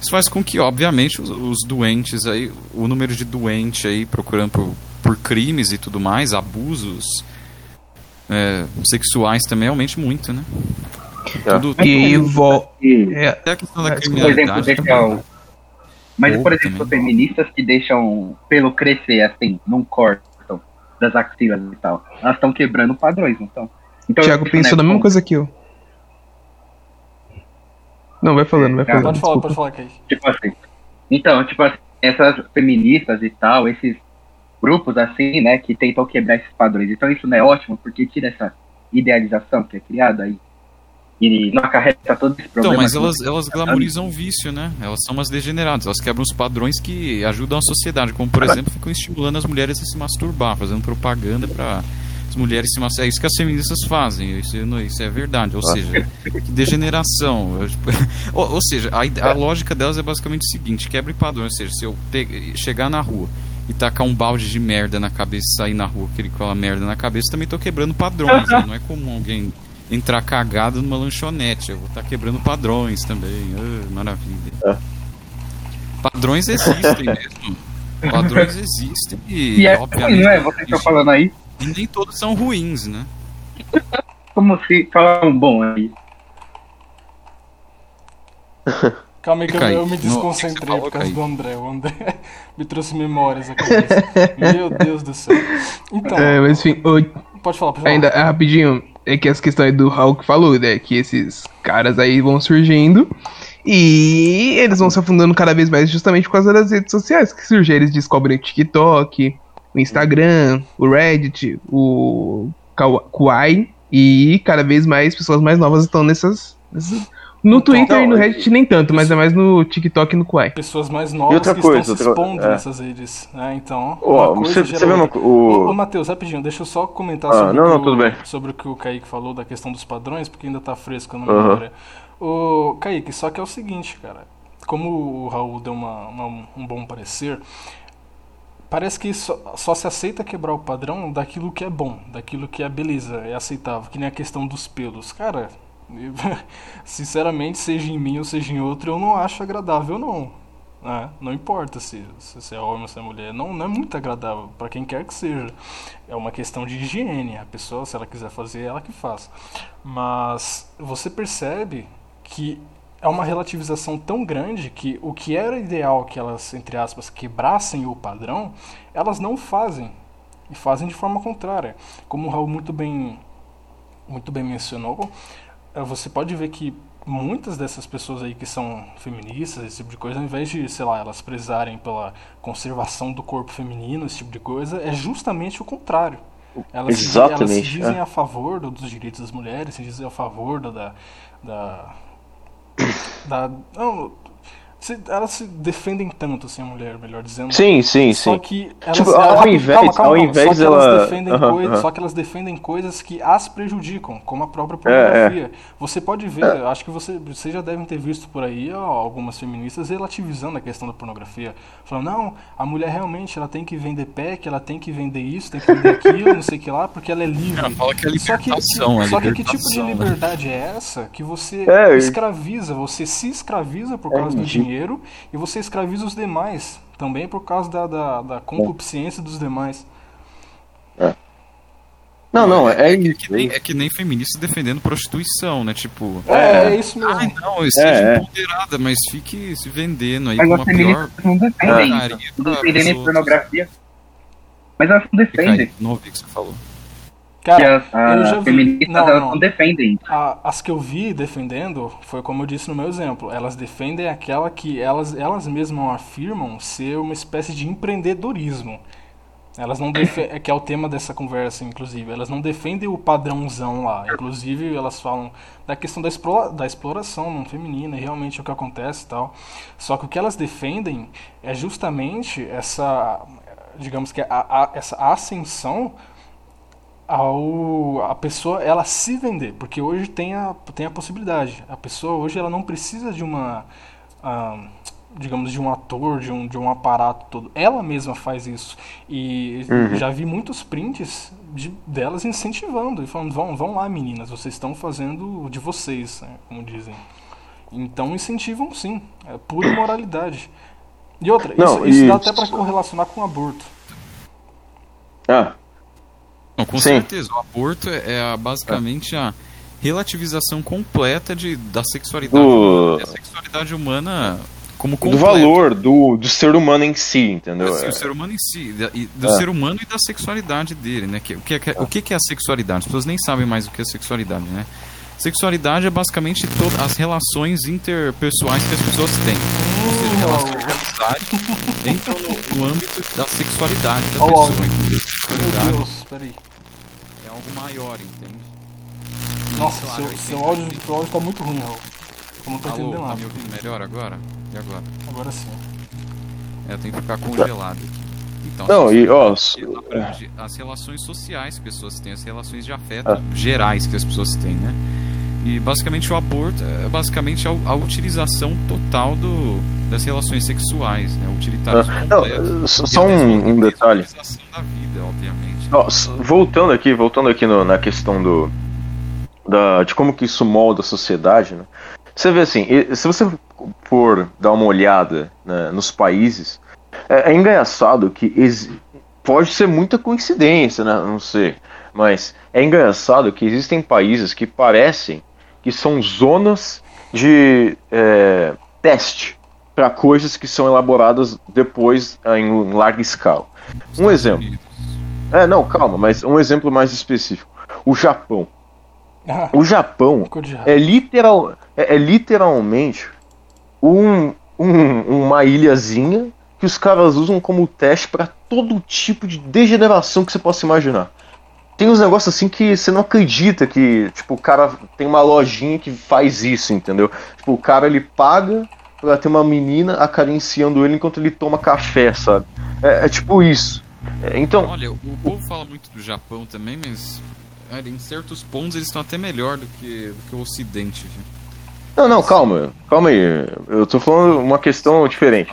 Isso faz com que, obviamente, os, os doentes aí, o número de doente aí procurando por por crimes e tudo mais, abusos é, sexuais também aumente muito, né?
É.
Tudo,
E vo... É,
até a questão da
Por
por exemplo,
criminalidade.
deixam.
também.
Mas, por exemplo,
também.
feministas que deixam pelo crescer, assim, não cortam das axilas e tal. Elas estão quebrando padrões, não estão? Então,
Thiago
isso,
pensou
né,
na mesma
com-
coisa que eu. Não, vai falando, vai
Tá,
falando.
Pode falar,
desculpa.
pode falar, Kaique.
Tipo assim. Então, tipo assim, essas feministas e tal, esses grupos assim, né, que tentam quebrar esses padrões. Então isso não é ótimo, porque tira essa idealização que é criada aí. E não acarreta todo esse
Então,
problema.
mas
que
elas, elas glamorizam o vício, né? Elas são umas degeneradas, elas quebram os padrões que ajudam a sociedade, como por exemplo, ficam estimulando as mulheres a se masturbar, fazendo propaganda para as mulheres se masturbar. É isso que as feministas fazem, isso, não- isso é verdade. Ou seja, que degeneração. Tipo, ou, ou seja, a, a lógica delas é basicamente o seguinte: quebre padrão. Ou seja, se eu te- chegar na rua e tacar um balde de merda na cabeça e sair na rua com aquele- com aquela merda na cabeça, também tô quebrando padrões. né? Não é comum alguém entrar cagado numa lanchonete. Eu vou estar quebrando padrões também. Ah, maravilha. Padrões existem mesmo. Padrões existem e,
E é ruim,
obviamente,
não é? Vocês estão falando aí
e nem todos são ruins, né?
como se falar um bom aí.
Calma aí que eu, eu me desconcentrei por causa do André. O André me trouxe memórias à cabeça. Meu Deus do céu. Então,
É, mas enfim, ô,
pode falar, pode falar.
ainda é, rapidinho, é que as questões do Raul que falou, né? Que esses caras aí vão surgindo e eles vão se afundando cada vez mais justamente por causa das redes sociais que surgem. Eles descobrem o TikTok, o Instagram, o Reddit, o Kawa- Kawaii e cada vez mais pessoas mais novas estão nessas. nessas- No
Então,
Twitter e no
não,
Reddit nem tanto, mas é mais no TikTok e no Kawaii.
Pessoas mais novas
outra
que
coisa,
estão se
outra-
expondo
é.
nessas redes. Né? Então,
Ó,
uma
você,
coisa
você vê uma
outra.
co-
Ô, ô
o...
Matheus, rapidinho, deixa eu só comentar
Ah,
sobre,
não,
o
não,
que
tudo
o,
bem.
sobre o que o Kaique falou da questão dos padrões, porque ainda tá fresco na memória. O Kaique, só que é o seguinte, cara. Como o Raul deu uma, uma- um bom parecer, parece que só, só se aceita quebrar o padrão daquilo que é bom, daquilo que é beleza, é aceitável, que nem a questão dos pelos. Cara, sinceramente, seja em mim ou seja em outro, eu não acho agradável, não. né? não importa se, se é homem ou se é mulher, não, não é muito agradável para quem quer que seja. É uma questão de higiene, a pessoa, se ela quiser fazer, ela que faz. Mas você percebe que é uma relativização tão grande que o que era ideal que elas, entre aspas, quebrassem o padrão, elas não fazem. E fazem de forma contrária. Como o Raul muito bem, muito bem mencionou, você pode ver que muitas dessas pessoas aí que são feministas, esse tipo de coisa, ao invés de, sei lá, elas prezarem pela conservação do corpo feminino, esse tipo de coisa, é justamente o contrário. Elas, se- elas se
Exatamente,
dizem
é.
a favor do- dos direitos das mulheres, se dizem a favor da. da, da, da- não, se- elas se defendem tanto, assim, a mulher, melhor dizendo.
Sim, sim,
Só
sim.
que elas,
Tipo,
elas-
ao invés-
calma, calma,
ao invés
só que elas defendem
Aham,
coisas,
aham.
só que elas defendem coisas que as prejudicam, como a própria
É,
pornografia. Você pode ver, acho que você, vocês já devem ter visto por aí ó, algumas feministas relativizando a questão da pornografia, falando não, a mulher realmente ela tem que vender pack, ela tem que vender isso, tem que vender aquilo, não sei o que lá, porque ela é livre.
Ela fala que é
Só que,
libertação, é
só que que tipo de
libertação, né?
liberdade é essa que você
É,
escraviza, você se escraviza por causa do
ridículo.
Dinheiro e você escraviza os demais também por causa da, da, da concupiscência dos demais.
Não, não, é,
É que,
isso.
nem, é que nem feminista defendendo prostituição, né? Tipo,
É, é isso mesmo.
ai não, seja
É, é.
empoderada, mas fique se vendendo aí
Mas
com
as
uma pior
feministas não defendem Não defendem pornografia. Mas elas não defendem.
Não ouvi o que você falou.
Que
Cara,
as, as
eu já vi.
feministas
Não,
elas
não.
não defendem.
A- as que eu vi defendendo foi como eu disse no meu exemplo. Elas defendem aquela que elas, elas mesmas afirmam ser uma espécie de empreendedorismo. Elas não defendem, que é o tema dessa conversa, inclusive. Elas não defendem o padrãozão lá. Inclusive, elas falam da questão da, explora, da exploração feminina, e realmente é o que acontece e tal. Só que o que elas defendem é justamente essa, digamos que a, a- essa ascensão ao a pessoa ela se vender, porque hoje tem a, tem a possibilidade. A pessoa hoje ela não precisa de uma ah, digamos de um ator, de um, de um aparato todo. Ela mesma faz isso. E já vi muitos prints de, delas incentivando e falando: "Vão, vão lá, meninas, vocês estão fazendo de vocês", né, como dizem. Então incentivam sim, é pura moralidade. E outra,
Não,
isso, isso dá até para correlacionar com o aborto.
Ah,
Não, com
Sim.
certeza. O aborto é a- basicamente a relativização completa de, da sexualidade
Do-
humana, a sexualidade humana como
do
completa.
valor do, do ser humano em si, entendeu?
Assim,
É.
o ser humano em si, e do
É.
ser humano e da sexualidade dele, né? Que, o, que é, o que que é a sexualidade? As pessoas nem sabem mais o que é sexualidade, né? Sexualidade é basicamente todas as relações interpessoais que as pessoas têm. Ou seja, relações de amizade entram no, no âmbito da sexualidade da
Ó o
pessoa. Então,
Meu
sexualidade
Deus, peraí.
é algo maior, entende?
Nossa,
Claro,
seu, seu, áudio, seu áudio tá muito ruim, Raul. Eu não tô
Alô, tá me ouvindo melhor agora? E agora?
Agora sim.
É, tem que ficar congelado aqui. Então,
Não, e ó,
as relações sociais que as pessoas têm, as relações de afeto gerais que as pessoas têm, né? E basicamente o aborto é basicamente a, a utilização total do, das relações sexuais, né? O utilitarismo
Ah, não, só- um- um detalhe.
da vida, obviamente.
S- voltando aqui, voltando aqui no- na questão do da, de como que isso molda a sociedade, né? Você vê assim, se você for dar uma olhada né, nos países, é, é engraçado que pode ser muita coincidência, né? Não sei, mas é engraçado que existem países que parecem que são zonas de é, teste para coisas que são elaboradas depois ah, em larga escala. Um exemplo. É, não, calma, mas um exemplo mais específico. O Japão.
Ah,
O Japão é, literal, é, é literalmente um, um- uma ilhazinha que os caras usam como teste pra todo tipo de degeneração que você possa imaginar. Tem uns negócios assim que você não acredita que, tipo, o cara tem uma lojinha que faz isso, entendeu? Tipo, o cara ele paga pra ter uma menina acariciando ele enquanto ele toma café, sabe? É, é tipo isso. É, então,
Olha, o povo fala muito do Japão também, mas olha, em certos pontos eles estão até melhor do que, do que o Ocidente. viu?
Não, não, calma, calma aí. Eu tô falando uma questão diferente.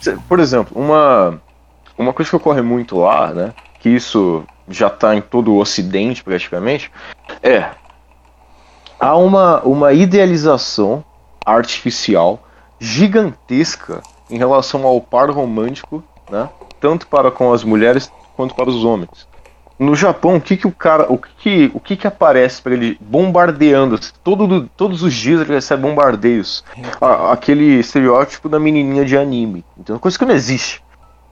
Cê- Por exemplo, uma, uma coisa que ocorre muito lá, né? Que isso já tá em todo o ocidente praticamente, é há uma, uma idealização artificial gigantesca em relação ao par romântico, né? Tanto para com as mulheres quanto para os homens. No Japão, o que que o cara, o que o que, que aparece para ele bombardeando todo, todos os dias ele recebe bombardeios, A- aquele estereótipo da menininha de anime, então coisa que não existe.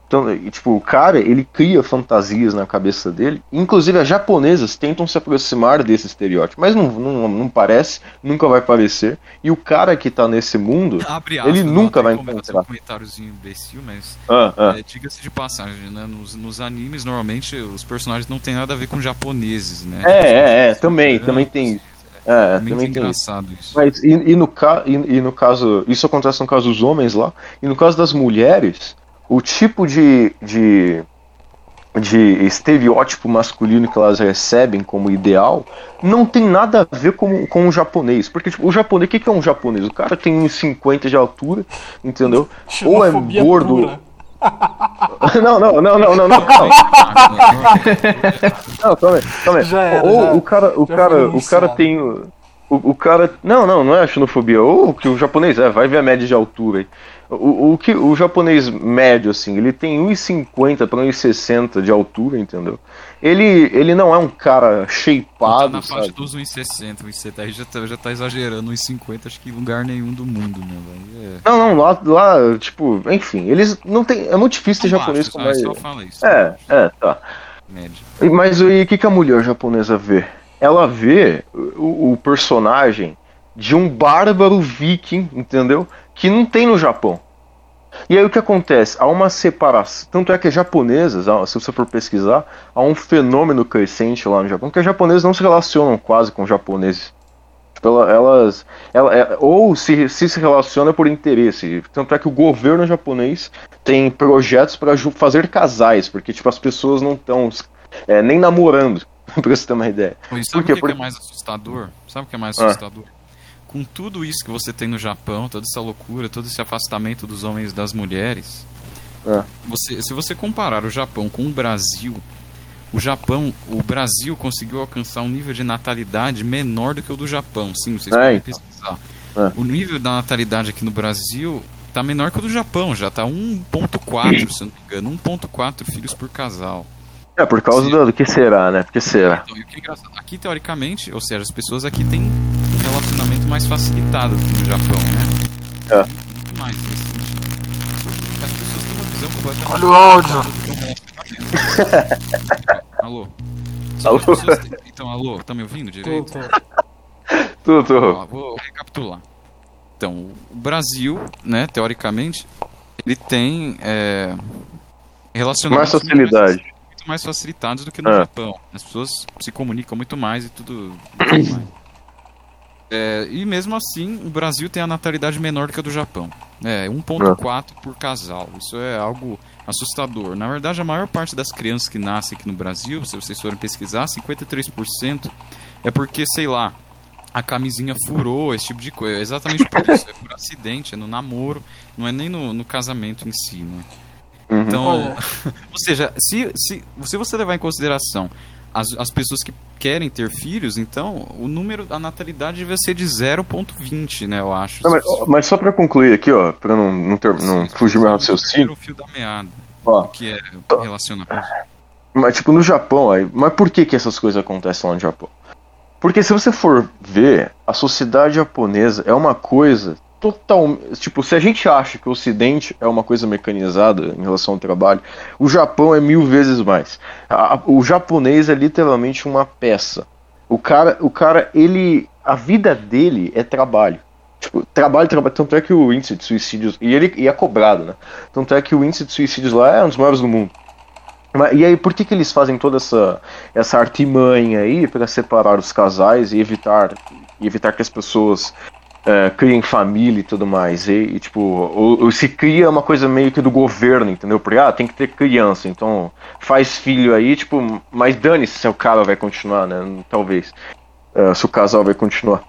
Então, e, tipo, o cara, ele cria fantasias na cabeça dele. Inclusive, as japonesas tentam se aproximar desse estereótipo, mas não, não, não parece, nunca vai parecer. E o cara que tá nesse mundo.
Abre
Ele nunca
tem
vai encontrar.
um comentáriozinho imbecil, mas
Ah, ah.
é, diga-se de passagem, né? Nos, nos animes, normalmente, os personagens não têm nada a ver com japoneses, né?
É, é, é, também, também tem isso. É,
É muito
também tem
engraçado isso.
Mas e, e no, ca- e, e no caso, isso acontece no caso dos homens lá, e no caso das mulheres, o tipo de, de, de estereótipo masculino que elas recebem como ideal não tem nada a ver com, com o japonês. Porque tipo, o japonês, o que, que é um japonês? O cara tem uns 50 de altura, entendeu? Ou é gordo.
pura.
não, não, não, não, não, não, calma. Não, calma aí, calma aí.
Já era,
Ou
já-
o cara, o cara, o cara tem. O, o cara. Não, não, não é xenofobia. Ou que o japonês é, vai ver a média de altura aí. O, o que o japonês médio, assim, ele tem 1,50 para 1,60 de altura, entendeu? Ele, ele não é um cara
Tá
shapeado,
na faixa
sabe?
dos 1,60, 1,70 aí já tá, já tá exagerando, 1,50 acho que em lugar nenhum do mundo, né, velho? É.
Não, não, lá, lá, tipo, enfim, eles não tem. É muito difícil ter
São
japonês
baixos,
com mais.
só fala isso.
É, é, tá.
Média.
E- Mas aí, o que, que a mulher japonesa vê? Ela vê o, o personagem de um bárbaro viking, entendeu? Que não tem no Japão. E aí o que acontece? Há uma separação. Tanto é que as japonesas, se você for pesquisar, há um fenômeno crescente lá no Japão, que as japonesas não se relacionam quase com os japoneses. Tipo, ela- elas. ela- é- ou se, se se relaciona por interesse. Tanto é que o governo japonês tem projetos para fazer casais, porque tipo, as pessoas não estão nem namorando, pra você ter uma ideia.
E sabe o que, que é mais assustador? Sabe o que é mais
Ah.
Com tudo isso que você tem no Japão, toda essa loucura, todo esse afastamento dos homens e das mulheres,
Ah.
você, se você comparar o Japão com o Brasil, o Japão, o Brasil conseguiu alcançar um nível de natalidade menor do que o do Japão. Sim, vocês
É,
podem
então.
pesquisar.
É.
O nível da natalidade aqui no Brasil tá menor que o do Japão, já tá 1.4, se eu não me engano, 1.4 filhos por casal.
É, por causa
Sim.
do, que será, né? Porque será.
Então, o que é engraçado, aqui teoricamente, ou seja, as pessoas aqui têm relacionamento mais facilitado do que no Japão, né?
É.
Muito mais nesse sentido. As pessoas têm uma visão completamente
Olha o áudio.
Alô?
Alô?
têm- Então, alô, tá me ouvindo direito?
tô.
Tudo.
Ó, vou recapitular. Então, o Brasil, né, teoricamente, ele tem é,
Mais
relacionamentos
facilidade.
muito mais facilitados do que no
É.
Japão. As pessoas se comunicam muito mais e tudo. tudo mais. É, e mesmo assim, o Brasil tem a natalidade menor do que a do Japão. É 1,4 por casal. Isso é algo assustador. Na verdade, a maior parte das crianças que nascem aqui no Brasil, se vocês forem pesquisar, 53% é porque, sei lá, a camisinha furou, esse tipo de coisa. É exatamente por isso. É por acidente, é no namoro, não é nem no, no casamento em si, né?
Uhum.
Então,
Olha.
ou seja, se, se, se você levar em consideração as, as pessoas que querem ter filhos, então o número, a natalidade deve ser de 0,20, né, eu acho.
Não, mas, mas só pra concluir aqui, ó, pra não, não, ter, não fugir meu raciocínio,
o fio da meada,
ó,
que é relacionamento.
Mas, tipo, no Japão, aí, mas por que, que essas coisas acontecem lá no Japão? Porque se você for ver, a sociedade japonesa é uma coisa total. Tipo, se a gente acha que o Ocidente é uma coisa mecanizada em relação ao trabalho, o Japão é mil vezes mais. A- o japonês é literalmente uma peça. O cara, o cara, ele. A vida dele é trabalho. Tipo, trabalho, trabalho. Tanto é que o índice de suicídios. E ele e é cobrado, né? Tanto é que o índice de suicídios lá é um dos maiores do mundo. E aí, por que, que eles fazem toda essa, essa artimanha aí para separar os casais e evitar, e evitar que as pessoas é, criem família e tudo mais? E, e, tipo, ou, ou se cria uma coisa meio que do governo, entendeu? Porque, ah, tem que ter criança, então faz filho aí, tipo, mas dane-se se o cara vai continuar, né? Talvez. É, se o casal vai continuar.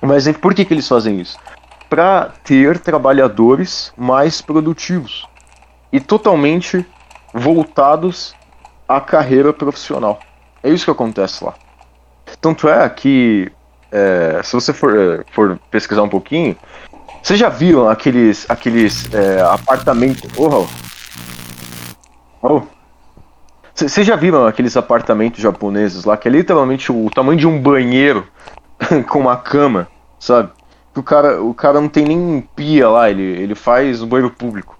Mas por que, que eles fazem isso? Para ter trabalhadores mais produtivos e totalmente voltados à carreira profissional. É isso que acontece lá. Tanto é que, é, se você for, é, for pesquisar um pouquinho, vocês já viram aqueles, aqueles é, apartamentos. Oh, Raul. C- Vocês já viram aqueles apartamentos japoneses lá, que é literalmente o tamanho de um banheiro com uma cama, sabe? Que o cara, o cara não tem nem pia lá, ele, ele faz um banheiro público,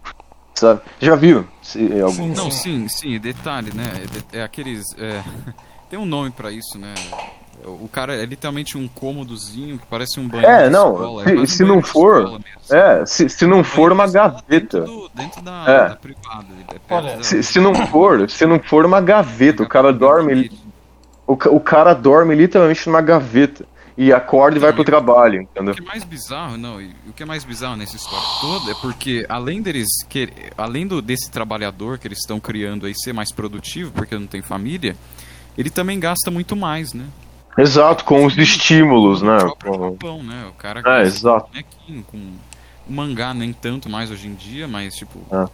sabe? Já viram? Se- algum-
Sim,
Não,
sim.
sim, detalhe, né? É, é aqueles. é, tem um nome pra isso, né? O cara é literalmente um cômodozinho que parece um banheiro.
É,
de
não,
escola,
se-
um
se não
banheiro de
for. É, se, se não for uma gaveta.
Dentro, do- dentro da,
É.
da privada. é
Olha,
da-
Se, se não for, se não for uma gaveta, o cara dorme, o, o cara dorme literalmente numa gaveta e acorda e vai pro trabalho, entendeu?
O que é mais bizarro, não, e o que é mais bizarro nessa história toda é porque além deles que além do desse trabalhador que eles estão criando aí ser mais produtivo porque não tem família, ele também gasta muito mais, né?
Exato, com os estímulos, né?
O
Com-
Japão, né? O cara
É, exato.
bonequinho, com o mangá nem tanto mais hoje em dia, mas tipo
É.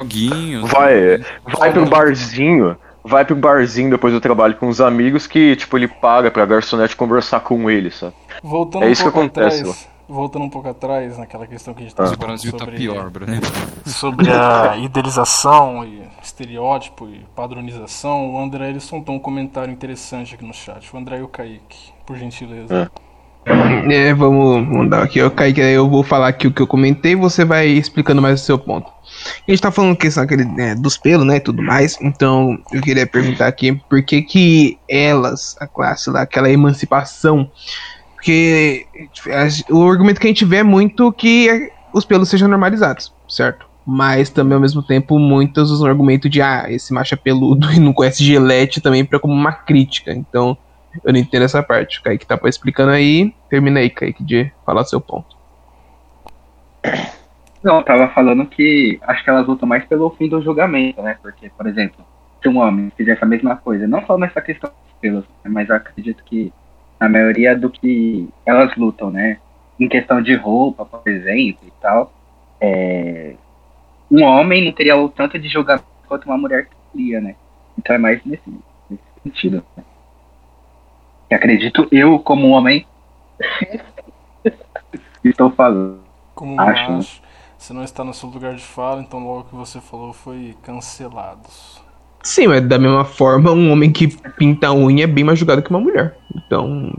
joguinhos.
Vai,
né?
vai pro barzinho, vai pro barzinho depois do trabalho com os amigos que, tipo, ele paga pra garçonete conversar com ele, sabe?
Voltando
É
um
isso que
pouco
acontece,
atrás, voltando um pouco atrás naquela questão que a gente
Ah.
estava
O Brasil tá
sobre,
pior, né?
sobre a idealização e estereótipo e padronização, o André ele soltou um comentário interessante aqui no chat. O André e o Kaique, por gentileza.
É, vamos mandar aqui, ó, Kaique, aí eu vou falar aqui o que eu comentei você vai explicando mais o seu ponto. A gente tá falando questão aquele, né, dos pelos, né, e tudo mais, então eu queria perguntar aqui por que que elas, a classe lá, aquela emancipação, porque o argumento que a gente vê é muito que é- os pelos sejam normalizados, certo? Mas também ao mesmo tempo muitos usam o argumento de ah, esse macho é peludo e não conhece gilete também para como uma crítica, então eu não entendo essa parte. O Kaique tá explicando aí. Termina aí, Kaique, de falar seu ponto.
Não, eu tava falando que acho que elas lutam mais pelo fim do julgamento, né? Porque, por exemplo, se um homem fizesse a mesma coisa, não só nessa questão dos pelos, né, mas acredito que na maioria do que elas lutam, né? Em questão de roupa, por exemplo, e tal, é, um homem não teria o tanto de julgamento quanto uma mulher teria, né? Então é mais nesse, nesse sentido. Né? Que acredito eu, como homem, estou falando.
Como
Acho,
macho, você não está no seu lugar de fala, então logo que você falou foi cancelados.
Sim, mas da mesma forma, um homem que pinta a unha é bem mais julgado que uma mulher. Então.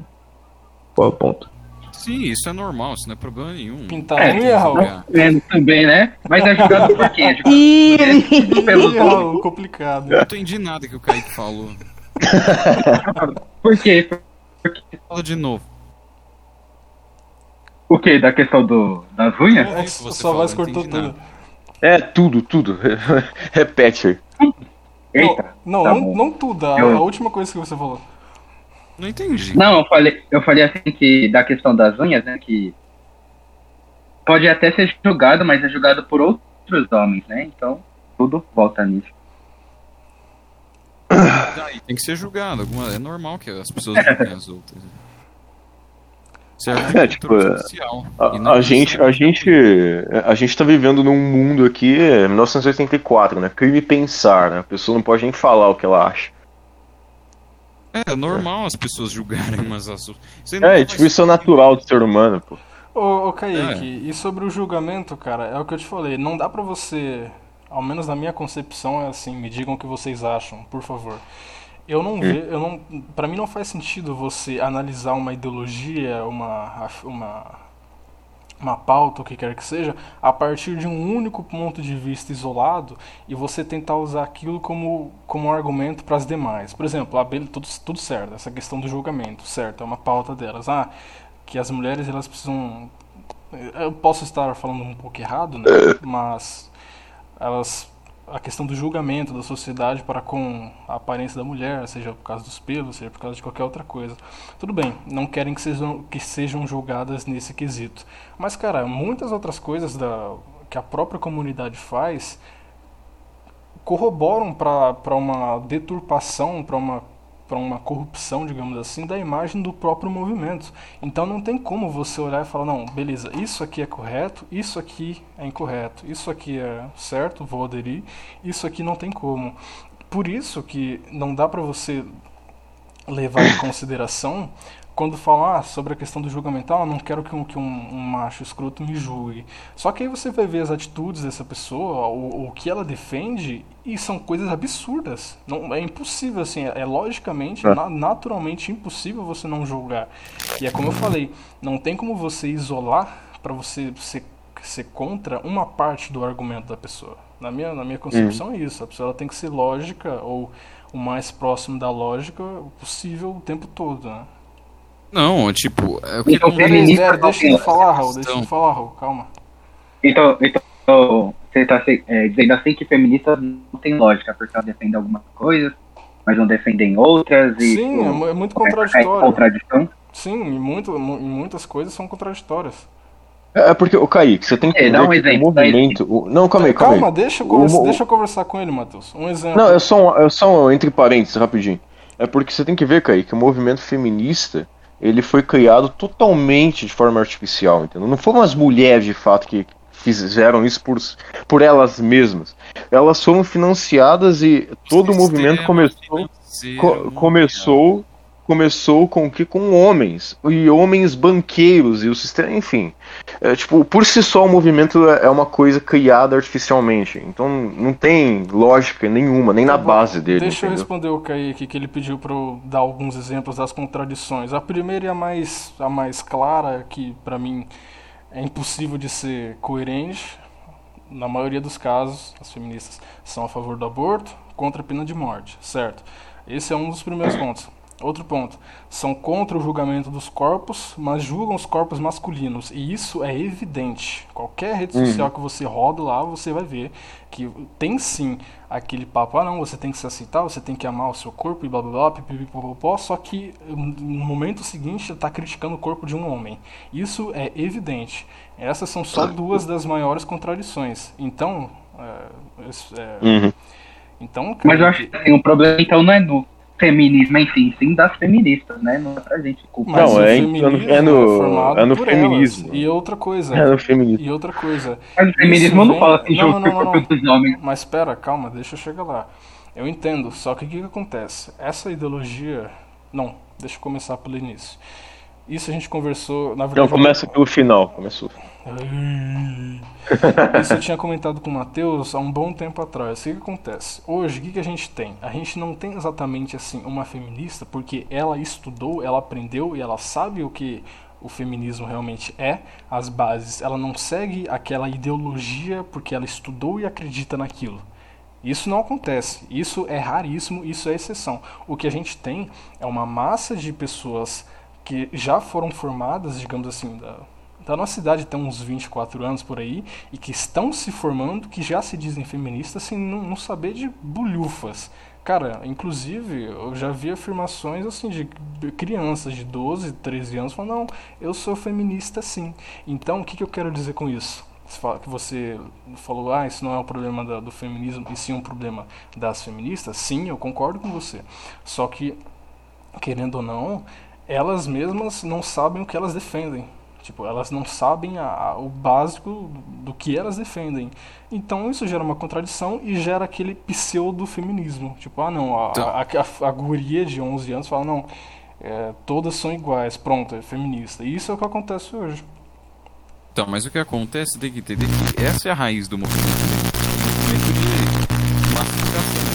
Qual é o ponto?
Sim, isso é normal, isso não é problema nenhum.
Pintar
É,
unha, Raul.
julgar.
Vendo também, né? Mas é jogado por quê? É
Ih.
Raul, complicado.
Eu não entendi nada que o Kaique falou.
Por quê?
Fala de novo.
O quê? Da questão do, das unhas?
É
Sua voz cortou tudo.
É, tudo, tudo. Repete aí.
Eita.
Não,
tá
não, não tudo. A,
Eu-
a última coisa que você falou.
Não entendi.
Não, eu falei, eu falei assim que da questão das unhas, né? Que pode até ser julgado, mas é julgado por outros homens, né? Então, tudo volta nisso.
Daí tem que ser julgado. Alguma... É normal que as pessoas julguem as outras. De
É, tipo, A, a gente, a gente, a gente tá vivendo num mundo aqui, é, 1984, né? Crime pensar, né? A pessoa não pode nem falar o que ela acha.
É normal as pessoas julgarem umas não
É, tipo, isso é natural do ser humano, pô.
Ô, ô Kaique, e sobre o julgamento, cara, é o que eu te falei. Não dá pra você, ao menos na minha concepção, é assim, me digam o que vocês acham, por favor. Eu não vejo, eu não, para mim não faz sentido você analisar uma ideologia, uma uma uma pauta, o que quer que seja, a partir de um único ponto de vista isolado e você tentar usar aquilo como, como um argumento para as demais. Por exemplo, a Bel- tudo, tudo certo, essa questão do julgamento, certo, é uma pauta delas. Ah, que as mulheres elas precisam. Eu posso estar falando um pouco errado, né? Mas elas. A questão do julgamento da sociedade para com a aparência da mulher, seja por causa dos pelos, seja por causa de qualquer outra coisa. Tudo bem, não querem que sejam, que sejam julgadas nesse quesito. Mas, cara, muitas outras coisas da, que a própria comunidade faz corroboram para uma deturpação, para uma para uma corrupção, digamos assim, da imagem do próprio movimento. Então não tem como você olhar e falar, não, beleza, isso aqui é correto, isso aqui é incorreto, isso aqui é certo, vou aderir, isso aqui não tem como. Por isso que não dá para você levar em consideração quando falam ah, sobre a questão do julgamento, ah, não quero que, um, que um, um macho escroto me julgue. Só que aí você vai ver as atitudes dessa pessoa, o, o que ela defende, e são coisas absurdas. Não, é impossível, assim, é, é logicamente,
É.
na- naturalmente impossível você não julgar. E é como eu falei, não tem como você isolar para você ser, ser contra uma parte do argumento da pessoa. Na minha, na minha concepção é isso. A pessoa tem que ser lógica ou o mais próximo da lógica possível o tempo todo, né?
Não, tipo, é o que
Então,
não-
feminista
deixa
não.
falar, Raul, deixa
Então.
ele falar, Raul, calma.
Então, então você está dizendo assim que feministas não tem lógica, porque elas defendem algumas coisas, mas não defendem outras e.
Sim, é,
tipo,
mu- é muito
é
contraditório.
contradição.
Sim, e, muito, mu- muitas coisas são contraditórias.
É porque, o Kaique, você tem que
É, um
ver que
exemplo,
o movimento... o- Não, calma aí, calma aí.
Calma, deixa, eu
O
conversa-
mo-
deixa eu conversar com ele, Matheus. Um exemplo.
Não, é só, um, é só um entre parênteses, rapidinho. É porque você tem que ver, Kaique, que o movimento feminista, ele foi criado totalmente de forma artificial, entendeu? Não foram as mulheres, de fato, que fizeram isso por, por elas mesmas. Elas foram financiadas e todo o movimento começou, co- começou, começou com o que? Com homens. E homens banqueiros e o sistema, enfim. É, tipo, por si só o movimento é é uma coisa criada artificialmente. Então não tem lógica nenhuma, nem na
Tá bom,
base dele.
Deixa eu
entendeu?
responder o Kaique, que ele pediu para eu dar alguns exemplos das contradições. A primeira e a mais, a mais clara, que para mim é impossível de ser coerente. Na maioria dos casos, as feministas são a favor do aborto, contra a pena de morte, certo? Esse é um dos primeiros pontos. Outro ponto, são contra o julgamento dos corpos, mas julgam os corpos masculinos. E isso é evidente. Qualquer rede social que você roda lá, você vai ver que tem sim aquele papo, ah não, você tem que se aceitar, você tem que amar o seu corpo e blá blá blá, pipipipopopó, só que hum, no momento seguinte está criticando o corpo de um homem. Isso é evidente. Essas são só duas das maiores contradições. Então, é, é,
Uhum.
então
Mas eu acho que assim, o problema então não é no feminismo em si, sim das feministas, né? Não é pra gente culpar.
Não, é em-
feminismo
é no- é no
por
feminismo.
elas. E outra coisa.
É no feminismo.
E outra coisa.
Mas o feminismo
isso
não
vem-
fala assim,
Não, não, não,
dos homens.
Mas espera, calma, deixa eu chegar lá. Eu entendo, só que o que, que acontece? Essa ideologia. Não, deixa eu começar pelo início. Isso a gente conversou. Na verdade,
Não, começa pelo final. Começou.
Isso eu tinha comentado com o Matheus há um bom tempo atrás. O que, que acontece? Hoje, o que, que a gente tem? A gente não tem exatamente assim uma feminista porque ela estudou, ela aprendeu e ela sabe o que o feminismo realmente é, as bases. Ela não segue aquela ideologia porque ela estudou e acredita naquilo. Isso não acontece. Isso é raríssimo, isso é exceção. O que a gente tem é uma massa de pessoas que já foram formadas, digamos assim, da, da nossa cidade tem uns 24 anos por aí, e que estão se formando, que já se dizem feministas sem não, não saber de bulhufas. Cara, inclusive, eu já vi afirmações assim de crianças de 12, 13 anos falando, não, eu sou feminista sim. Então, o que, que eu quero dizer com isso? que você falou, ah, isso não é um problema do, do feminismo, e sim um problema das feministas, sim, eu concordo com você. Só que, querendo ou não, elas mesmas não sabem o que elas defendem. Tipo, elas não sabem a, a, o básico do que elas defendem. Então isso gera uma contradição e gera aquele pseudo-feminismo. Tipo, ah não, a, então... a, a, a, guria de 11 anos fala, não, é, todas são iguais, pronto, é feminista. E isso é o que acontece hoje.
Então, mas o que acontece tem que entender que essa é a raiz do movimento. movimento de
massificação.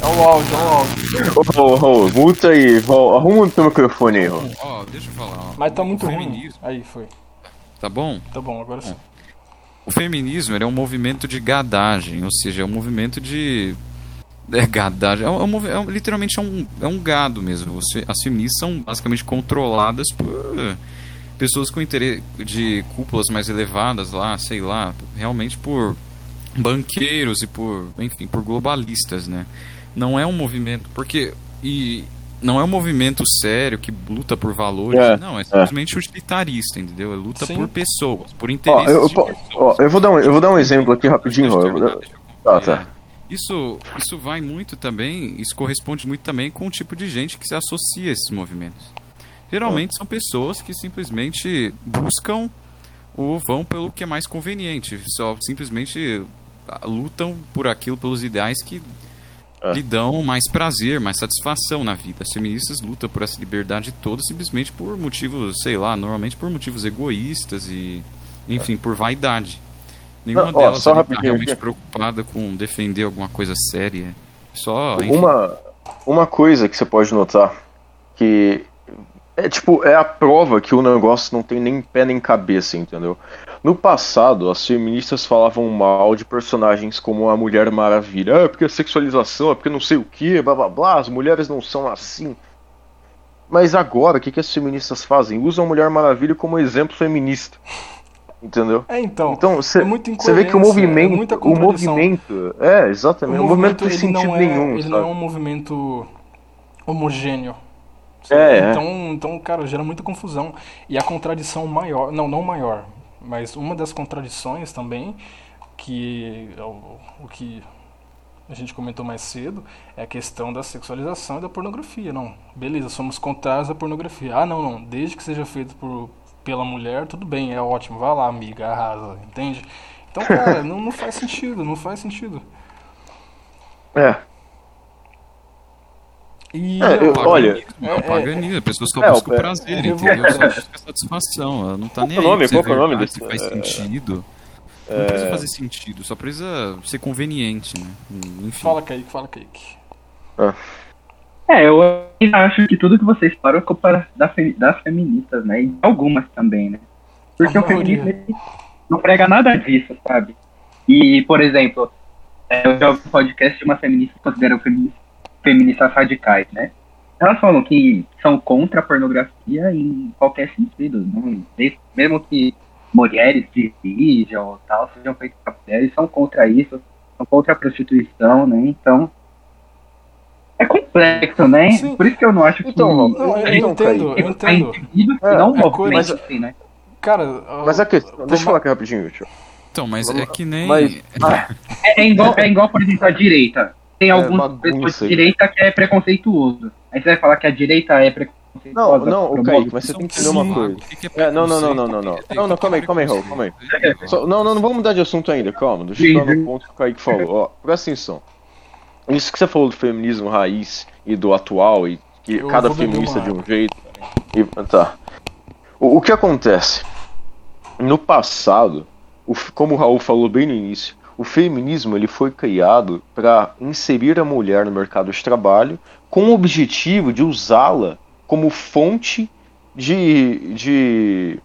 É o áudio, é o áudio.
Ô, ô, ô, multa aí, arruma o teu microfone aí,
ó. Deixa eu falar.
Mas tá muito ruim. Aí, foi.
Tá bom?
Tá bom, agora sim.
O feminismo é um movimento de gadagem, ou seja, é um movimento de é gadagem, é, um, é, um, literalmente é um, é um gado mesmo. Você, as feministas são basicamente controladas por pessoas com interesse de cúpulas mais elevadas lá, sei lá, realmente por banqueiros e por, enfim, por globalistas, né? Não é um movimento, porque e não é um movimento sério que luta por valores, é, não, é, é. simplesmente é. utilitarista, entendeu? É luta Sim. por pessoas, por interesses
ó, eu, pessoas. Ó, eu vou dar um, eu vou dar um exemplo aqui rapidinho, Terminar, ah, tá.
Isso, isso vai muito também, isso corresponde muito também com o tipo de gente que se associa a esses movimentos. Geralmente são pessoas que simplesmente buscam ou vão pelo que é mais conveniente, só simplesmente lutam por aquilo, pelos ideais que é. lhe dão mais prazer, mais satisfação na vida. As feministas lutam por essa liberdade toda simplesmente por motivos, sei lá, normalmente por motivos egoístas e, enfim, por vaidade. Nenhuma Não, delas está realmente aqui. preocupada com defender alguma coisa séria. Só,
enfim. Uma, uma coisa que você pode notar que é tipo, é a prova que o negócio não tem nem pé nem cabeça, entendeu? No passado, as feministas falavam mal de personagens como a Mulher Maravilha. Ah, é porque a sexualização, é porque não sei o que, blá blá blá, as mulheres não são assim. Mas agora, o que, que as feministas fazem? Usam a Mulher Maravilha como exemplo feminista. Entendeu?
É, então.
Então, você é vê que o movimento. É o movimento. É, exatamente. O, o movimento, movimento não tem sentido
é,
nenhum.
Ele
sabe?
não é um movimento homogêneo.
É,
então, é. então, cara, gera muita confusão. E a contradição maior, não, não maior, mas uma das contradições também, que é o, o que a gente comentou mais cedo, é a questão da sexualização e da pornografia. Não, beleza, somos contrários à pornografia. Ah, não, não, desde que seja feito por, pela mulher, tudo bem, é ótimo, vai lá, amiga, arrasa, entende? Então, cara, não, não faz sentido, não faz sentido.
É,
e é, eu, olha, é, é paganismo, é, pessoas que é, buscam prazer, é, entendeu? Só busca satisfação, ela não tá nem
qual
aí.
Qual é o nome desse?
Se faz sentido. Não precisa fazer sentido, só precisa ser conveniente, né? Enfim.
Fala, Kaique, fala, Kaique.
Ah. É, eu acho que tudo que vocês falam é culpa das, das feministas, né? E algumas também, né? Porque o feminismo não prega nada disso, sabe? E, por exemplo, eu já ouvi um podcast de uma feminista que considera o feminismo feministas radicais, né? Elas falam que são contra a pornografia em qualquer sentido, né? mesmo que mulheres dirijam ou tal, sejam feitas para mulheres, são contra isso, são contra a prostituição, né? Então, é complexo, né? Sim. Por isso que eu não acho
então,
que.
Não, eu, eu entendo, eu entendo.
É, não é mas, assim, né?
Cara,
mas a questão. Deixa eu falar aqui rapidinho, tio.
Então, mas é que nem.
Mas, é, é, igual, é igual, por exemplo, a direita tem é, alguns de direita que é preconceituoso. Aí você vai falar que a direita é preconceituosa.
Não, não, o Kaique, mas você tem que entender uma coisa. É, não, não, não, não, não, não. Não, não, calma aí, calma aí, Raul, calma aí. Só, não, não, não vamos mudar de assunto ainda, calma. Deixa eu chegar no ponto que o Kaique falou. Ó, presta atenção. Isso que você falou do feminismo raiz e do atual, e que cada feminista de um jeito. E, tá. O, o que acontece? no passado, o, como o Raul falou bem no início, o feminismo ele foi criado para inserir a mulher no mercado de trabalho com o objetivo de usá-la como fonte de, de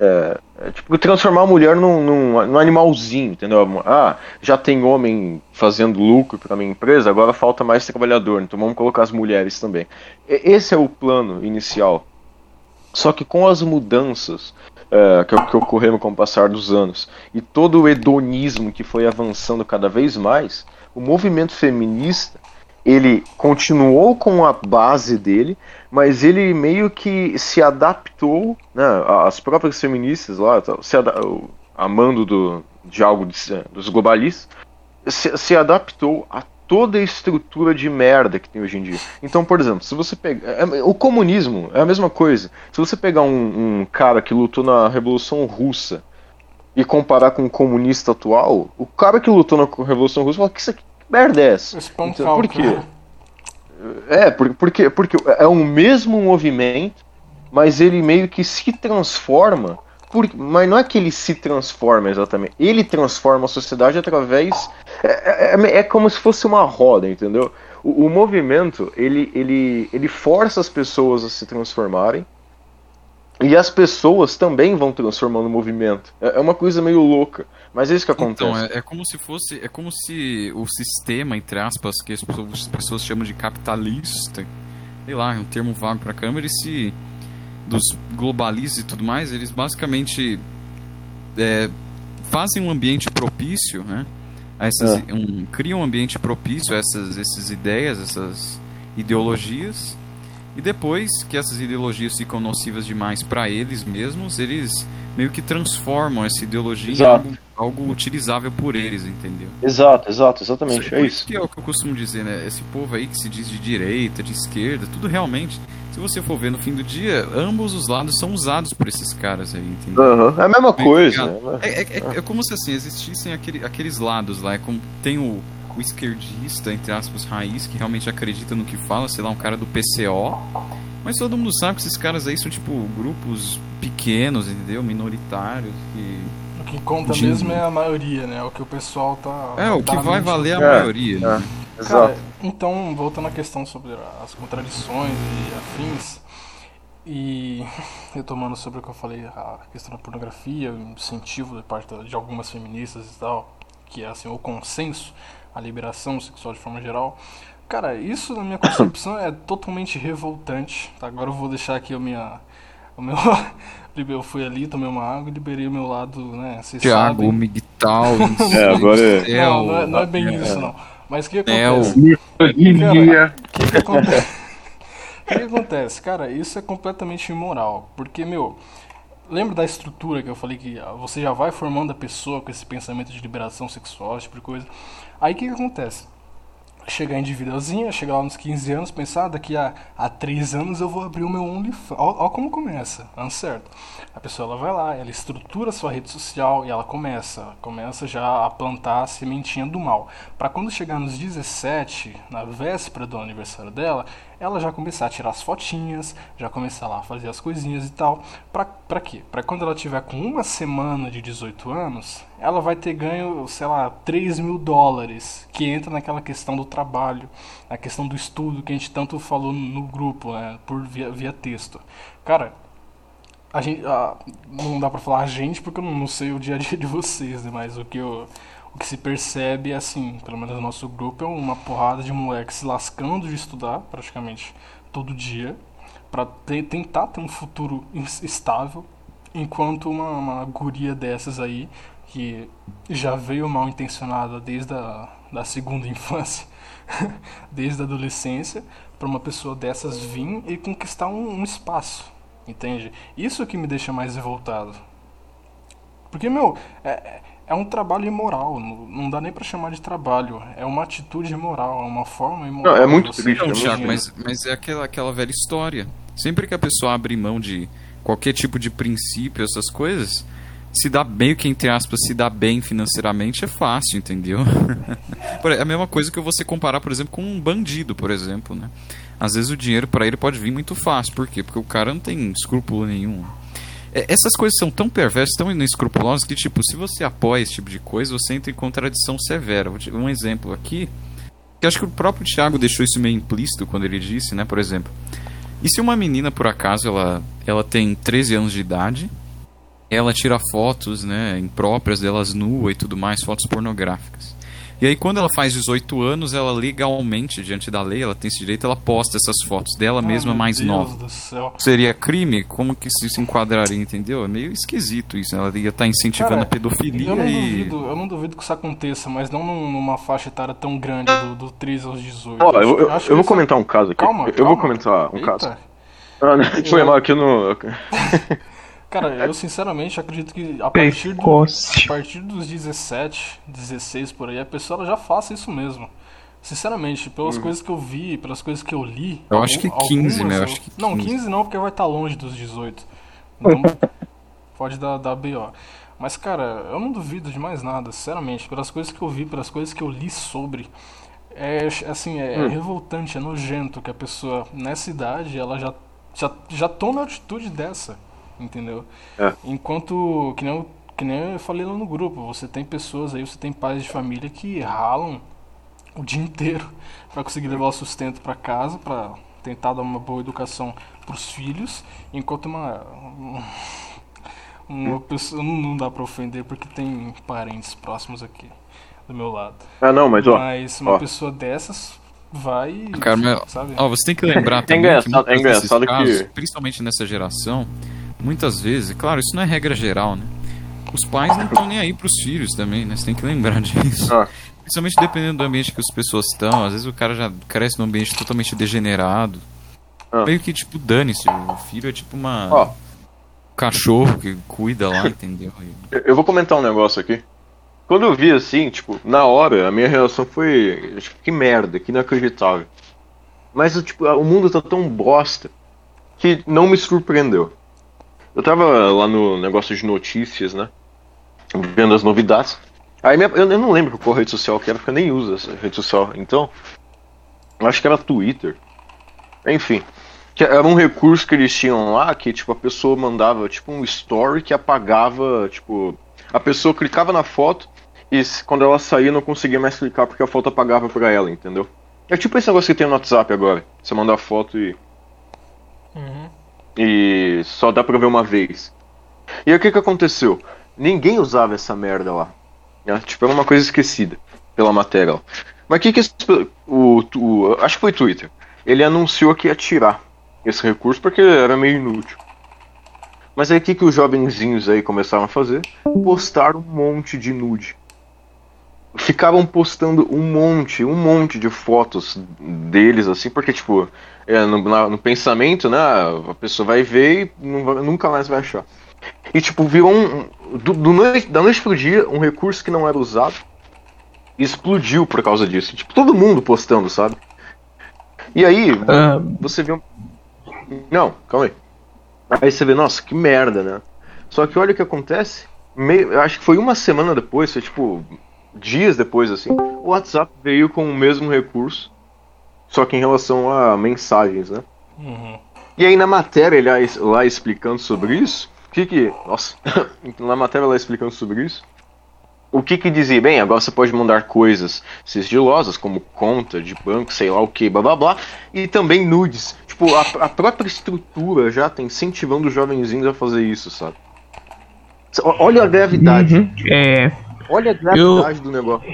é, é, tipo, transformar a mulher num, num, num, animalzinho, entendeu? Ah, já tem homem fazendo lucro para minha empresa, agora falta mais trabalhador, então vamos colocar as mulheres também. Esse é o plano inicial. Só que com as mudanças é, que, que ocorreram com o passar dos anos. E todo o hedonismo que foi avançando cada vez mais, o movimento feminista ele continuou com a base dele, mas ele meio que se adaptou, né, as próprias feministas lá, se amando do, de algo de, dos globalistas, se, se, adaptou a toda a estrutura de merda que tem hoje em dia. Então, por exemplo, se você pegar. É, o comunismo é a mesma coisa. Se você pegar um, um cara que lutou na Revolução Russa e comparar com o comunista atual, o cara que lutou na Revolução Russa fala que isso aqui merda é essa? Então, por quê? É, porque, porque é o mesmo movimento, mas ele meio que se transforma. Por, mas não é que ele se transforma exatamente. Ele transforma a sociedade através. É, é, é como se fosse uma roda, entendeu? O, o, movimento ele, ele, ele força as pessoas a se transformarem. E as pessoas também vão transformando o movimento. É, é uma coisa meio louca. Mas é isso que acontece.
Então, é, é, como se fosse. É como se o sistema, entre aspas, que as pessoas, as pessoas chamam de capitalista, sei lá, é um termo vago pra câmera, e se. Dos globalistas e tudo mais, eles basicamente é, fazem um ambiente propício, né? Essas, é. um, criam um ambiente propício a essas, essas ideias, essas ideologias. E depois que essas ideologias ficam nocivas demais para eles mesmos, eles meio que transformam essa ideologia Exato. em algo algo utilizável por eles, entendeu?
Exato, exato, exatamente, isso, é isso.
Que é o que eu costumo dizer, né? Esse povo aí que se diz de direita, de esquerda, tudo realmente, se você for ver no fim do dia, ambos os lados são usados por esses caras aí, entendeu?
Uhum. É a mesma coisa. Né?
É, é, é, é, como se assim, existissem aquele, aqueles lados lá, é como tem o, o esquerdista, entre aspas, raiz, que realmente acredita no que fala, sei lá, um cara do PCO, mas todo mundo sabe que esses caras aí são tipo grupos pequenos, entendeu? Minoritários, que
que conta de... mesmo é a maioria, né? O que o pessoal tá.
É, o que vai valer a é, maioria. É,
né? Cara, então, voltando à questão sobre as contradições e afins, e retomando sobre o que eu falei, a questão da pornografia, o incentivo de parte de algumas feministas e tal, que é assim, o consenso, a liberação sexual de forma geral. Cara, isso na minha concepção é totalmente revoltante. Tá? Agora eu vou deixar aqui a minha, o meu, eu fui ali, tomei uma água e liberei o meu lado, né?
Tiago, o Migtal,
é, agora
é... Não, não é, não é bem é. isso, não. Mas o que acontece? O que, que acontece? O que, acontece? Cara, isso é completamente imoral. Porque, meu, lembra da estrutura que eu falei que você já vai formando a pessoa com esse pensamento de liberação sexual, esse tipo de coisa. Aí o que, que acontece? Chegar individualzinha, chegar lá nos 15 anos, pensar, ah, daqui a, a 3 anos eu vou abrir o meu OnlyFans. Olha como começa, certo. A pessoa ela vai lá, ela estrutura a sua rede social e ela começa, começa já a plantar a sementinha do mal. Para quando chegar nos 17, na véspera do aniversário dela, ela já começar a tirar as fotinhas, já começar lá a fazer as coisinhas e tal. Pra, pra quê? Pra quando ela tiver com uma semana de 18 anos, ela vai ter ganho, sei lá, 3 mil dólares, que entra naquela questão do trabalho, na questão do estudo que a gente tanto falou no grupo, né, por via, via texto. Cara, a gente, a, não dá pra falar a gente porque eu não, não sei o dia a dia de vocês, né, mas o que eu o que se percebe é assim, pelo menos no nosso grupo, é uma porrada de moleques se lascando de estudar praticamente todo dia para tentar ter um futuro estável, enquanto uma, uma guria dessas aí, que já veio mal intencionada desde a da segunda infância, desde a adolescência, para uma pessoa dessas vir e conquistar um, um espaço, entende? Isso que me deixa mais revoltado. Porque, meu, é, é um trabalho imoral, não dá nem para chamar de trabalho, é uma atitude imoral, é uma forma imoral.
Não, é muito triste,
não, Thiago, mas, mas é aquela, aquela velha história. Sempre que a pessoa abre mão de qualquer tipo de princípio, essas coisas, se dá bem, o que entre aspas, se dá bem financeiramente é fácil, entendeu? é a mesma coisa que você comparar, por exemplo, com um bandido, por exemplo, né? Às vezes o dinheiro para ele pode vir muito fácil, por quê? Porque o cara não tem escrúpulo nenhum. É, essas coisas são tão perversas, tão inescrupulosas que, tipo, se você apoia esse tipo de coisa, você entra em contradição severa. Um exemplo aqui, que acho que o próprio Thiago deixou isso meio implícito quando ele disse, né, por exemplo. E se uma menina, por acaso, ela, ela tem 13 anos de idade, ela tira fotos, né, impróprias delas nua e tudo mais, fotos pornográficas. E aí, quando ela faz 18 anos, ela legalmente, diante da lei, ela tem esse direito, ela posta essas fotos dela mesma mais
Deus
nova.
do céu.
Seria crime? Como que isso se enquadraria, entendeu? É meio esquisito isso. Ela ia estar incentivando
Cara,
a pedofilia
Eu não,
e.
duvido, eu não duvido que isso aconteça, mas não num- numa faixa etária tão grande do, do 13 aos 18.
Ó, eu, eu, eu vou
isso-
comentar um caso aqui.
Calma,
eu
calma.
vou comentar um
Eita.
caso. Ah, não, Foi mal aqui no.
Cara, eu sinceramente acredito que a partir, do, a partir dos 17, 16 por aí, a pessoa ela já faça isso mesmo. Sinceramente, pelas coisas que eu vi, pelas coisas que eu li.
Eu acho que
algum-
15, né? Eu acho que
Não,
15.
15 não, porque vai estar longe dos 18. Então, pode dar, dar BO. Mas, cara, eu não duvido de mais nada, sinceramente. Pelas coisas que eu vi, pelas coisas que eu li sobre. É assim, é, é revoltante, é nojento que a pessoa, nessa idade, ela já, já, já toma atitude dessa. Entendeu?
É.
Enquanto, que nem, eu, que nem eu falei lá no grupo, você tem pessoas aí, você tem pais de família que ralam o dia inteiro para conseguir levar o sustento para casa, para tentar dar uma boa educação para os filhos, enquanto uma uma pessoa não dá para ofender porque tem parentes próximos aqui do meu lado.
Ah, não, mas ó.
Mas uma
ó.
pessoa dessas vai,
Cara, mas,
sabe?
ó, você tem que lembrar
É
também
engraçado-
que
é engraçado
casos,
que-
principalmente nessa geração, muitas vezes, claro, isso não é regra geral, né? Os pais não estão nem aí pros filhos também, né? Você tem que lembrar disso.
Ah.
Principalmente dependendo do ambiente que as pessoas estão. Às vezes o cara já cresce num ambiente totalmente degenerado.
Ah.
Meio que, tipo, dane-se. O filho é tipo uma... Um cachorro que cuida lá, entendeu?
Eu- vou comentar um negócio aqui. Quando eu vi assim, tipo, na hora, a minha reação foi. Que merda, que inacreditável. Mas tipo, o mundo tá tão bosta que não me surpreendeu. Eu tava lá no negócio de notícias, né? Vendo as novidades. Aí minha- eu, eu não lembro qual rede social que era, porque eu nem uso essa rede social. Então, eu acho que era Twitter. Enfim. Era um recurso que eles tinham lá que, tipo, a pessoa mandava, tipo, um story que apagava, tipo... A pessoa clicava na foto e quando ela saía não conseguia mais clicar porque a foto apagava pra ela, entendeu? É tipo esse negócio que tem no WhatsApp agora. Você manda a foto e...
Uhum.
E só dá pra ver uma vez. E aí o que que aconteceu? Ninguém usava essa merda lá. né? Tipo, era uma coisa esquecida pela matéria lá. Mas o que que esse- o, o- Acho que foi Twitter. Ele anunciou que ia tirar esse recurso porque era meio inútil. Mas aí o que que os jovenzinhos aí começaram a fazer? Postar um monte de nude. Ficavam postando um monte, um monte de fotos deles, assim, porque, tipo, é, no, na- no pensamento, né, a pessoa vai ver e vai- nunca mais vai achar. E, tipo, virou um. do- do noite- da noite pro dia, um recurso que não era usado explodiu por causa disso. Tipo, todo mundo postando, sabe? E aí,
Ah,
você vê um. Não, calma aí. Aí você vê, nossa, que merda, né? Só que olha o que acontece. Meio, eu acho que foi uma semana depois, foi tipo. Dias depois, assim. O WhatsApp veio com o mesmo recurso. Só que em relação a mensagens, né?
Uhum.
E aí na matéria ele lá, lá explicando sobre isso, o que que. Nossa, na matéria lá explicando sobre isso, o que que dizia? Bem, agora você pode mandar coisas sigilosas, como conta de banco, sei lá o que, blá blá blá, e também nudes. Tipo, a, a própria estrutura já tá incentivando os jovenzinhos a fazer isso, sabe? Olha a gravidade.
uhum. É,
Olha a gravidade do negócio.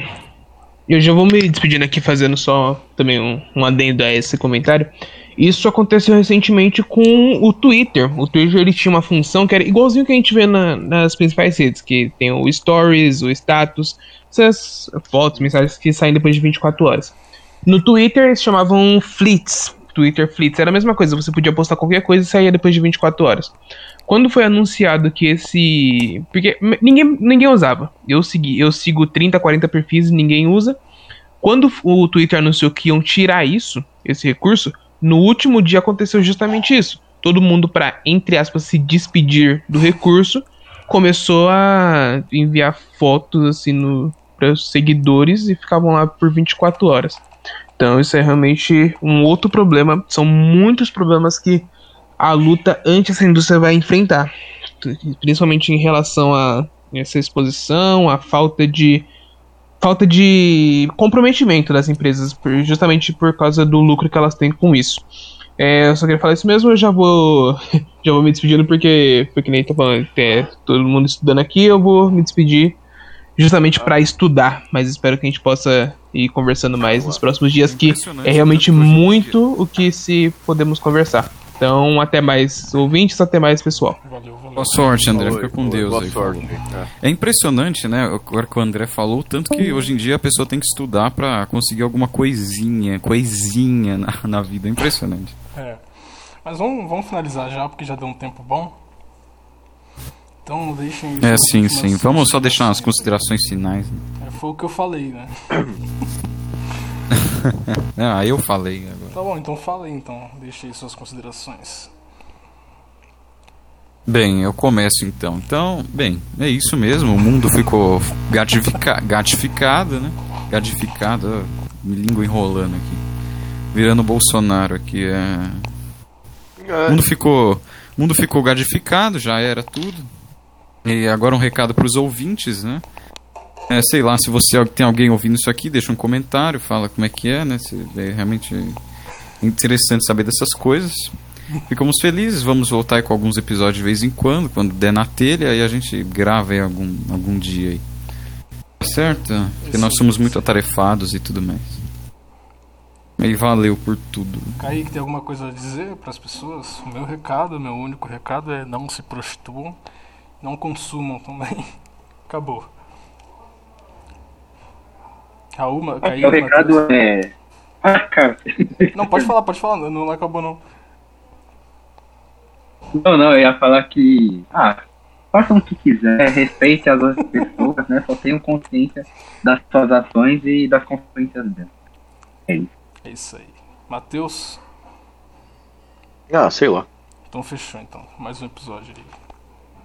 eu já vou me despedindo aqui fazendo só também um, um adendo a esse comentário. Isso aconteceu recentemente com o Twitter. O Twitter ele tinha uma função que era igualzinho que a gente vê na- nas principais redes, que tem o Stories, o Status, essas fotos, mensagens que saem depois de 24 horas. No Twitter eles chamavam Fleets. Twitter Fleets era a mesma coisa, você podia postar qualquer coisa e saía depois de 24 horas. Quando foi anunciado que esse. Porque ninguém, ninguém usava. Eu, segui, eu sigo 30, 40 perfis e ninguém usa. Quando o Twitter anunciou que iam tirar isso, esse recurso, no último dia aconteceu justamente isso. Todo mundo, para entre aspas, se despedir do recurso, começou a enviar fotos assim no para os seguidores e ficavam lá por 24 horas. Então isso é realmente um outro problema. São muitos problemas que a luta anti essa indústria vai enfrentar. principalmente em relação a essa exposição, a falta de falta de comprometimento das empresas, justamente por causa do lucro que elas têm com isso. É, eu só queria falar isso mesmo, eu já vou já vou me despedindo porque, porque nem tô falando, tem todo mundo estudando aqui, eu vou me despedir justamente para estudar, mas espero que a gente possa ir conversando mais nos próximos dias, que é realmente
em
muito o que se podemos conversar. Então, até mais ouvintes, até mais pessoal.
Valeu, valeu.
Boa sorte, André. Fica com Deus
Boa
aí.
sorte. É.
É impressionante, né? Agora que o André falou, tanto que hoje em dia a pessoa tem que estudar pra conseguir alguma coisinha, coisinha na, na vida. É impressionante.
É. Mas vamos, vamos finalizar já, porque já deu um tempo bom. Então deixem.
É,
suas
sim, sim. Vamos só deixar umas
considerações.
finais. né?
É, foi o que eu falei, né?
Ah, eu falei agora.
Tá bom, então fala aí então. Deixe aí suas considerações.
Bem, eu começo então. Então, bem, é isso mesmo. O mundo ficou gatifica gatificado, né? Gatificado, ó, me língua enrolando aqui. Virando Bolsonaro aqui. É... O mundo ficou, o mundo ficou gadificado, já era tudo. E agora um recado para os ouvintes, né? É, sei lá, se você tem alguém ouvindo isso aqui, deixa um comentário, fala como é que é, né? Se é realmente interessante saber dessas coisas. Ficamos felizes, vamos voltar com alguns episódios de vez em quando, quando der na telha, aí a gente grava aí algum, algum dia aí. Certo? Porque nós somos muito atarefados e tudo mais. E valeu por tudo.
Kaique, tem alguma coisa a dizer para as pessoas? O meu recado, meu único recado é não se prostituam, não consumam também. Acabou. Raul, Ma- Kaique,
o recado
Matheus.
é. Ah, cara.
Não, pode falar, pode falar, não, não acabou não.
Não, não, eu ia falar que. Ah, façam o que quiser, respeite as outras pessoas, né? Só tenham consciência das suas ações e das consequências delas. É isso.
É isso aí. Matheus,
Ah, sei lá.
então fechou então. Mais um episódio aí.